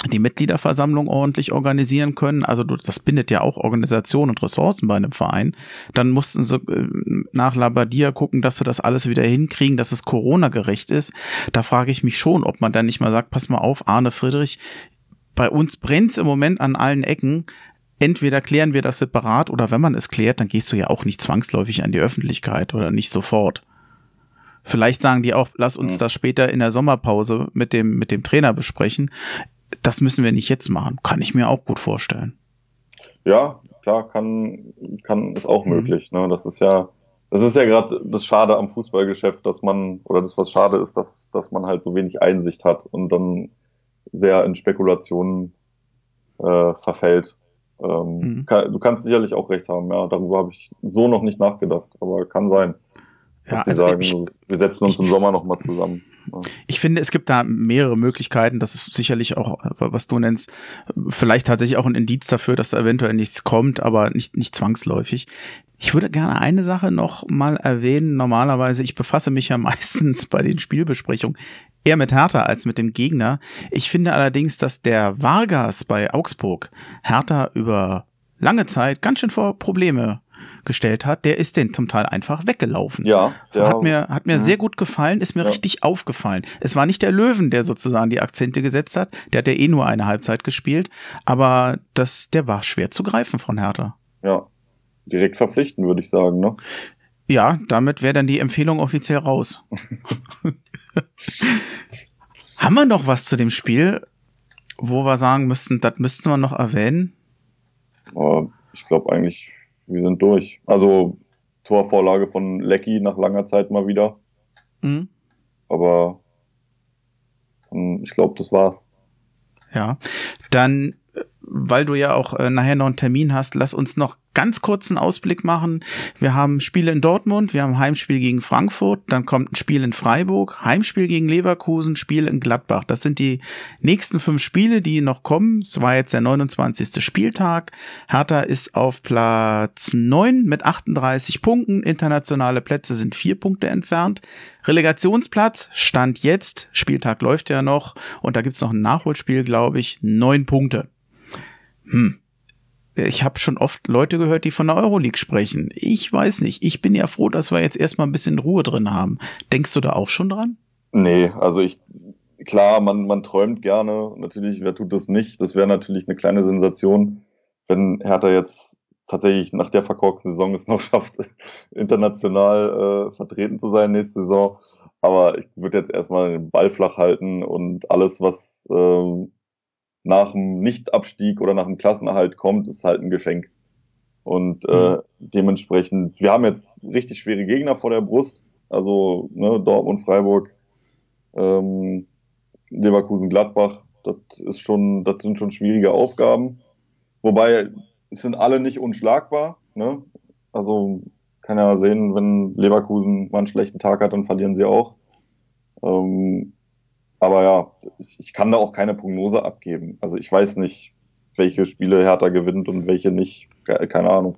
die Mitgliederversammlung ordentlich organisieren können. Also das bindet ja auch Organisation und Ressourcen bei einem Verein. Dann mussten sie äh, nach Labadia gucken, dass sie das alles wieder hinkriegen, dass es Corona-gerecht ist. Da frage ich mich schon, ob man dann nicht mal sagt, pass mal auf, Arne Friedrich, bei uns brennt's im Moment an allen Ecken. Entweder klären wir das separat oder wenn man es klärt, dann gehst du ja auch nicht zwangsläufig an die Öffentlichkeit oder nicht sofort. Vielleicht sagen die auch, lass uns das später in der Sommerpause mit dem, mit dem Trainer besprechen das müssen wir nicht jetzt machen. Kann ich mir auch gut vorstellen. Ja, klar, kann, kann ist auch mhm. möglich. Ne? Das ist ja, das ist ja gerade das Schade am Fußballgeschäft, dass man, oder das, was schade ist, dass, dass man halt so wenig Einsicht hat und dann sehr in Spekulationen äh, verfällt. Ähm, mhm. kann, du kannst sicherlich auch recht haben, ja, darüber habe ich so noch nicht nachgedacht, aber kann sein. Ja, also sagen, ich, wir setzen uns ich, im Sommer nochmal zusammen. Ich finde, es gibt da mehrere Möglichkeiten. Das ist sicherlich auch, was du nennst, vielleicht tatsächlich auch ein Indiz dafür, dass da eventuell nichts kommt, aber nicht, nicht zwangsläufig. Ich würde gerne eine Sache noch mal erwähnen. Normalerweise, ich befasse mich ja meistens bei den Spielbesprechungen eher mit Hertha als mit dem Gegner. Ich finde allerdings, dass der Vargas bei Augsburg Hertha über lange Zeit ganz schön vor Probleme gestellt hat, der ist den zum Teil einfach weggelaufen. Ja. Hat mir, hat mir ja. sehr gut gefallen, ist mir ja. richtig aufgefallen. Es war nicht der Löwen, der sozusagen die Akzente gesetzt hat. Der hat ja eh nur eine Halbzeit gespielt. Aber das, der war schwer zu greifen von Hertha. Ja. Direkt verpflichten, würde ich sagen, ne? Ja, damit wäre dann die Empfehlung offiziell raus. Haben wir noch was zu dem Spiel, wo wir sagen müssten, das müssten wir noch erwähnen? Ich glaube eigentlich wir sind durch. Also Torvorlage von Lecky nach langer Zeit mal wieder. Mhm. Aber ich glaube, das war's. Ja, dann, äh, weil du ja auch äh, nachher noch einen Termin hast, lass uns noch ganz kurzen Ausblick machen. Wir haben Spiele in Dortmund, wir haben Heimspiel gegen Frankfurt, dann kommt ein Spiel in Freiburg, Heimspiel gegen Leverkusen, Spiel in Gladbach. Das sind die nächsten fünf Spiele, die noch kommen. Es war jetzt der 29. Spieltag. Hertha ist auf Platz 9 mit 38 Punkten. Internationale Plätze sind vier Punkte entfernt. Relegationsplatz stand jetzt, Spieltag läuft ja noch und da gibt's noch ein Nachholspiel, glaube ich, neun Punkte. Hm ich habe schon oft Leute gehört, die von der Euroleague sprechen. Ich weiß nicht. Ich bin ja froh, dass wir jetzt erstmal ein bisschen Ruhe drin haben. Denkst du da auch schon dran? Nee, also ich, klar, man, man träumt gerne. Natürlich, wer tut das nicht? Das wäre natürlich eine kleine Sensation, wenn Hertha jetzt tatsächlich nach der verkorksten Saison es noch schafft, international äh, vertreten zu sein nächste Saison. Aber ich würde jetzt erstmal den Ball flach halten und alles, was äh, nach dem Nichtabstieg oder nach dem Klassenerhalt kommt, ist halt ein Geschenk. Und äh, mhm. dementsprechend, wir haben jetzt richtig schwere Gegner vor der Brust. Also ne, Dortmund, Freiburg, ähm, Leverkusen, Gladbach. Das ist schon, das sind schon schwierige Aufgaben. Wobei es sind alle nicht unschlagbar. Ne? Also kann ja sehen, wenn Leverkusen mal einen schlechten Tag hat, dann verlieren sie auch. Ähm, aber ja, ich kann da auch keine Prognose abgeben. Also ich weiß nicht, welche Spiele Hertha gewinnt und welche nicht. Keine Ahnung.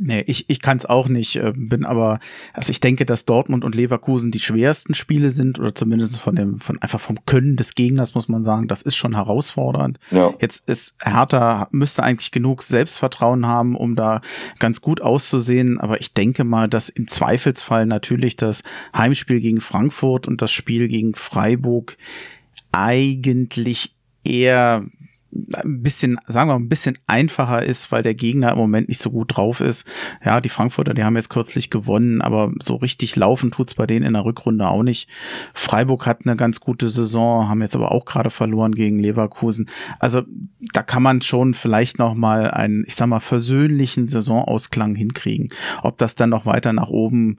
Nee, ich, ich kann es auch nicht, äh, bin aber, also ich denke, dass Dortmund und Leverkusen die schwersten Spiele sind, oder zumindest von dem, von einfach vom Können des Gegners, muss man sagen, das ist schon herausfordernd. Ja. Jetzt ist Hertha, müsste eigentlich genug Selbstvertrauen haben, um da ganz gut auszusehen, aber ich denke mal, dass im Zweifelsfall natürlich das Heimspiel gegen Frankfurt und das Spiel gegen Freiburg eigentlich eher ein bisschen, sagen wir mal, ein bisschen einfacher ist, weil der Gegner im Moment nicht so gut drauf ist. Ja, die Frankfurter, die haben jetzt kürzlich gewonnen, aber so richtig laufen tut's bei denen in der Rückrunde auch nicht. Freiburg hat eine ganz gute Saison, haben jetzt aber auch gerade verloren gegen Leverkusen. Also da kann man schon vielleicht noch mal einen, ich sag mal, versöhnlichen Saisonausklang hinkriegen. Ob das dann noch weiter nach oben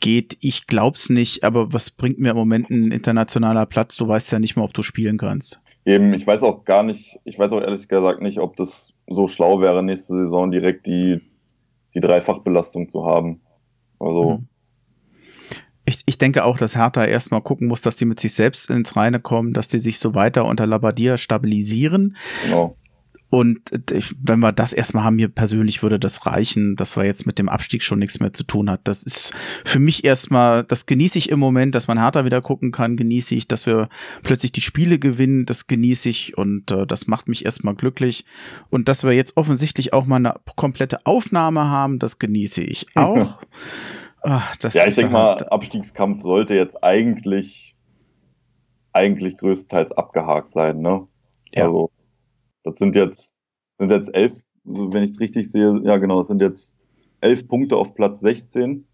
geht, ich glaub's nicht, aber was bringt mir im Moment ein internationaler Platz? Du weißt ja nicht mehr, ob du spielen kannst. Eben, ich weiß auch gar nicht, ich weiß auch ehrlich gesagt nicht, ob das so schlau wäre, nächste Saison direkt die, die Dreifachbelastung zu haben. Also. Mhm. Ich, ich denke auch, dass Hertha erstmal gucken muss, dass die mit sich selbst ins Reine kommen, dass die sich so weiter unter Labadia stabilisieren. Genau. Und wenn wir das erstmal haben, mir persönlich würde das reichen, dass wir jetzt mit dem Abstieg schon nichts mehr zu tun hat. Das ist für mich erstmal, das genieße ich im Moment, dass man härter wieder gucken kann, genieße ich, dass wir plötzlich die Spiele gewinnen, das genieße ich und äh, das macht mich erstmal glücklich. Und dass wir jetzt offensichtlich auch mal eine komplette Aufnahme haben, das genieße ich auch. Ach, ja, ich denke mal, Abstiegskampf sollte jetzt eigentlich, eigentlich größtenteils abgehakt sein, ne? Ja. Also das sind jetzt, sind jetzt elf, wenn ich es richtig sehe, ja genau, es sind jetzt elf Punkte auf Platz 16.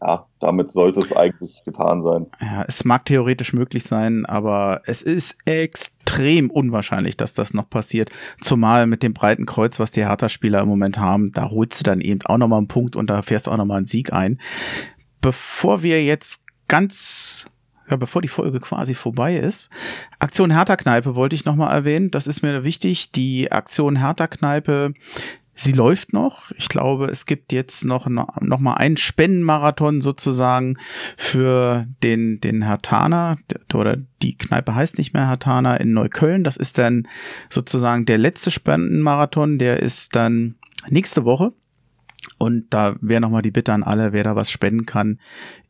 Ja, damit sollte es eigentlich getan sein. Ja, es mag theoretisch möglich sein, aber es ist extrem unwahrscheinlich, dass das noch passiert. Zumal mit dem breiten Kreuz, was die Hertha-Spieler im Moment haben, da holst du dann eben auch nochmal einen Punkt und da fährst auch nochmal einen Sieg ein. Bevor wir jetzt ganz ja, bevor die Folge quasi vorbei ist. Aktion Hertha-Kneipe wollte ich nochmal erwähnen. Das ist mir wichtig. Die Aktion Hertha-Kneipe, sie läuft noch. Ich glaube, es gibt jetzt noch, noch mal einen Spendenmarathon sozusagen für den, den Hertaner oder die Kneipe heißt nicht mehr Hertaner in Neukölln. Das ist dann sozusagen der letzte Spendenmarathon. Der ist dann nächste Woche. Und da wäre nochmal die Bitte an alle, wer da was spenden kann.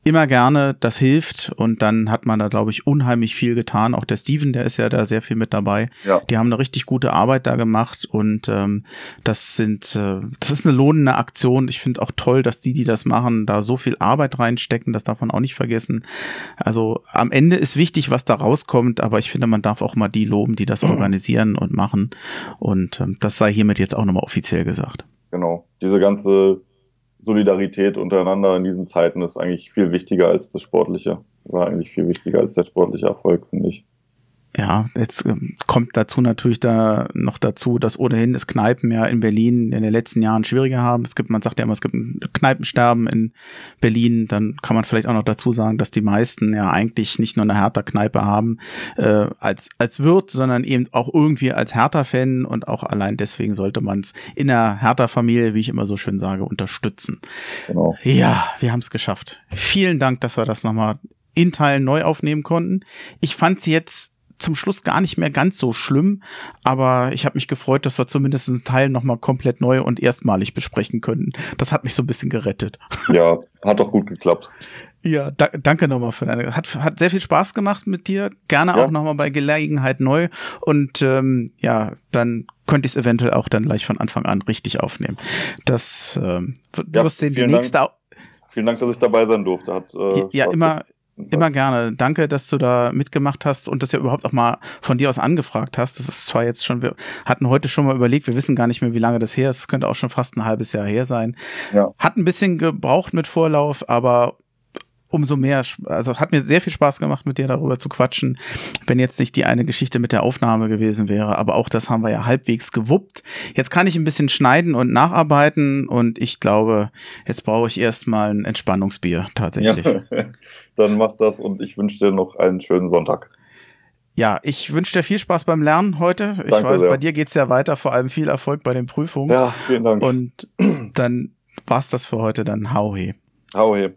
Immer gerne, das hilft. Und dann hat man da, glaube ich, unheimlich viel getan. Auch der Steven, der ist ja da sehr viel mit dabei. Ja. Die haben eine richtig gute Arbeit da gemacht. Und ähm, das sind, äh, das ist eine lohnende Aktion. Ich finde auch toll, dass die, die das machen, da so viel Arbeit reinstecken. Das darf man auch nicht vergessen. Also am Ende ist wichtig, was da rauskommt. Aber ich finde, man darf auch mal die loben, die das organisieren und machen. Und ähm, das sei hiermit jetzt auch nochmal offiziell gesagt. Genau. Diese ganze Solidarität untereinander in diesen Zeiten ist eigentlich viel wichtiger als das Sportliche. War eigentlich viel wichtiger als der sportliche Erfolg, finde ich. Ja, jetzt ähm, kommt dazu natürlich da noch dazu, dass ohnehin das Kneipen ja in Berlin in den letzten Jahren schwieriger haben. Es gibt, man sagt ja immer, es gibt ein Kneipensterben in Berlin. Dann kann man vielleicht auch noch dazu sagen, dass die meisten ja eigentlich nicht nur eine Hertha-Kneipe haben äh, als als Wirt, sondern eben auch irgendwie als Hertha-Fan und auch allein deswegen sollte man es in der Hertha-Familie, wie ich immer so schön sage, unterstützen. Genau. Ja, wir haben es geschafft. Vielen Dank, dass wir das nochmal in Teilen neu aufnehmen konnten. Ich fand es jetzt zum Schluss gar nicht mehr ganz so schlimm, aber ich habe mich gefreut, dass wir zumindest einen Teil nochmal komplett neu und erstmalig besprechen können. Das hat mich so ein bisschen gerettet. Ja, hat doch gut geklappt. Ja, da, danke nochmal für deine. Hat, hat sehr viel Spaß gemacht mit dir. Gerne ja. auch nochmal bei Gelegenheit neu. Und ähm, ja, dann könnte ich es eventuell auch dann gleich von Anfang an richtig aufnehmen. Das ähm, du ja, wirst sehen, die nächste. Dank. Vielen Dank, dass ich dabei sein durfte. Hat, äh, ja, immer, Immer gerne. Danke, dass du da mitgemacht hast und das ja überhaupt auch mal von dir aus angefragt hast. Das ist zwar jetzt schon, wir hatten heute schon mal überlegt, wir wissen gar nicht mehr, wie lange das her ist. Es könnte auch schon fast ein halbes Jahr her sein. Ja. Hat ein bisschen gebraucht mit Vorlauf, aber umso mehr, also hat mir sehr viel Spaß gemacht, mit dir darüber zu quatschen, wenn jetzt nicht die eine Geschichte mit der Aufnahme gewesen wäre. Aber auch das haben wir ja halbwegs gewuppt. Jetzt kann ich ein bisschen schneiden und nacharbeiten und ich glaube, jetzt brauche ich erstmal ein Entspannungsbier tatsächlich. Ja, dann mach das und ich wünsche dir noch einen schönen Sonntag. Ja, ich wünsche dir viel Spaß beim Lernen heute. Ich Danke weiß, sehr. bei dir geht's ja weiter, vor allem viel Erfolg bei den Prüfungen. Ja, vielen Dank. Und dann war's das für heute, dann hau he. Hau he.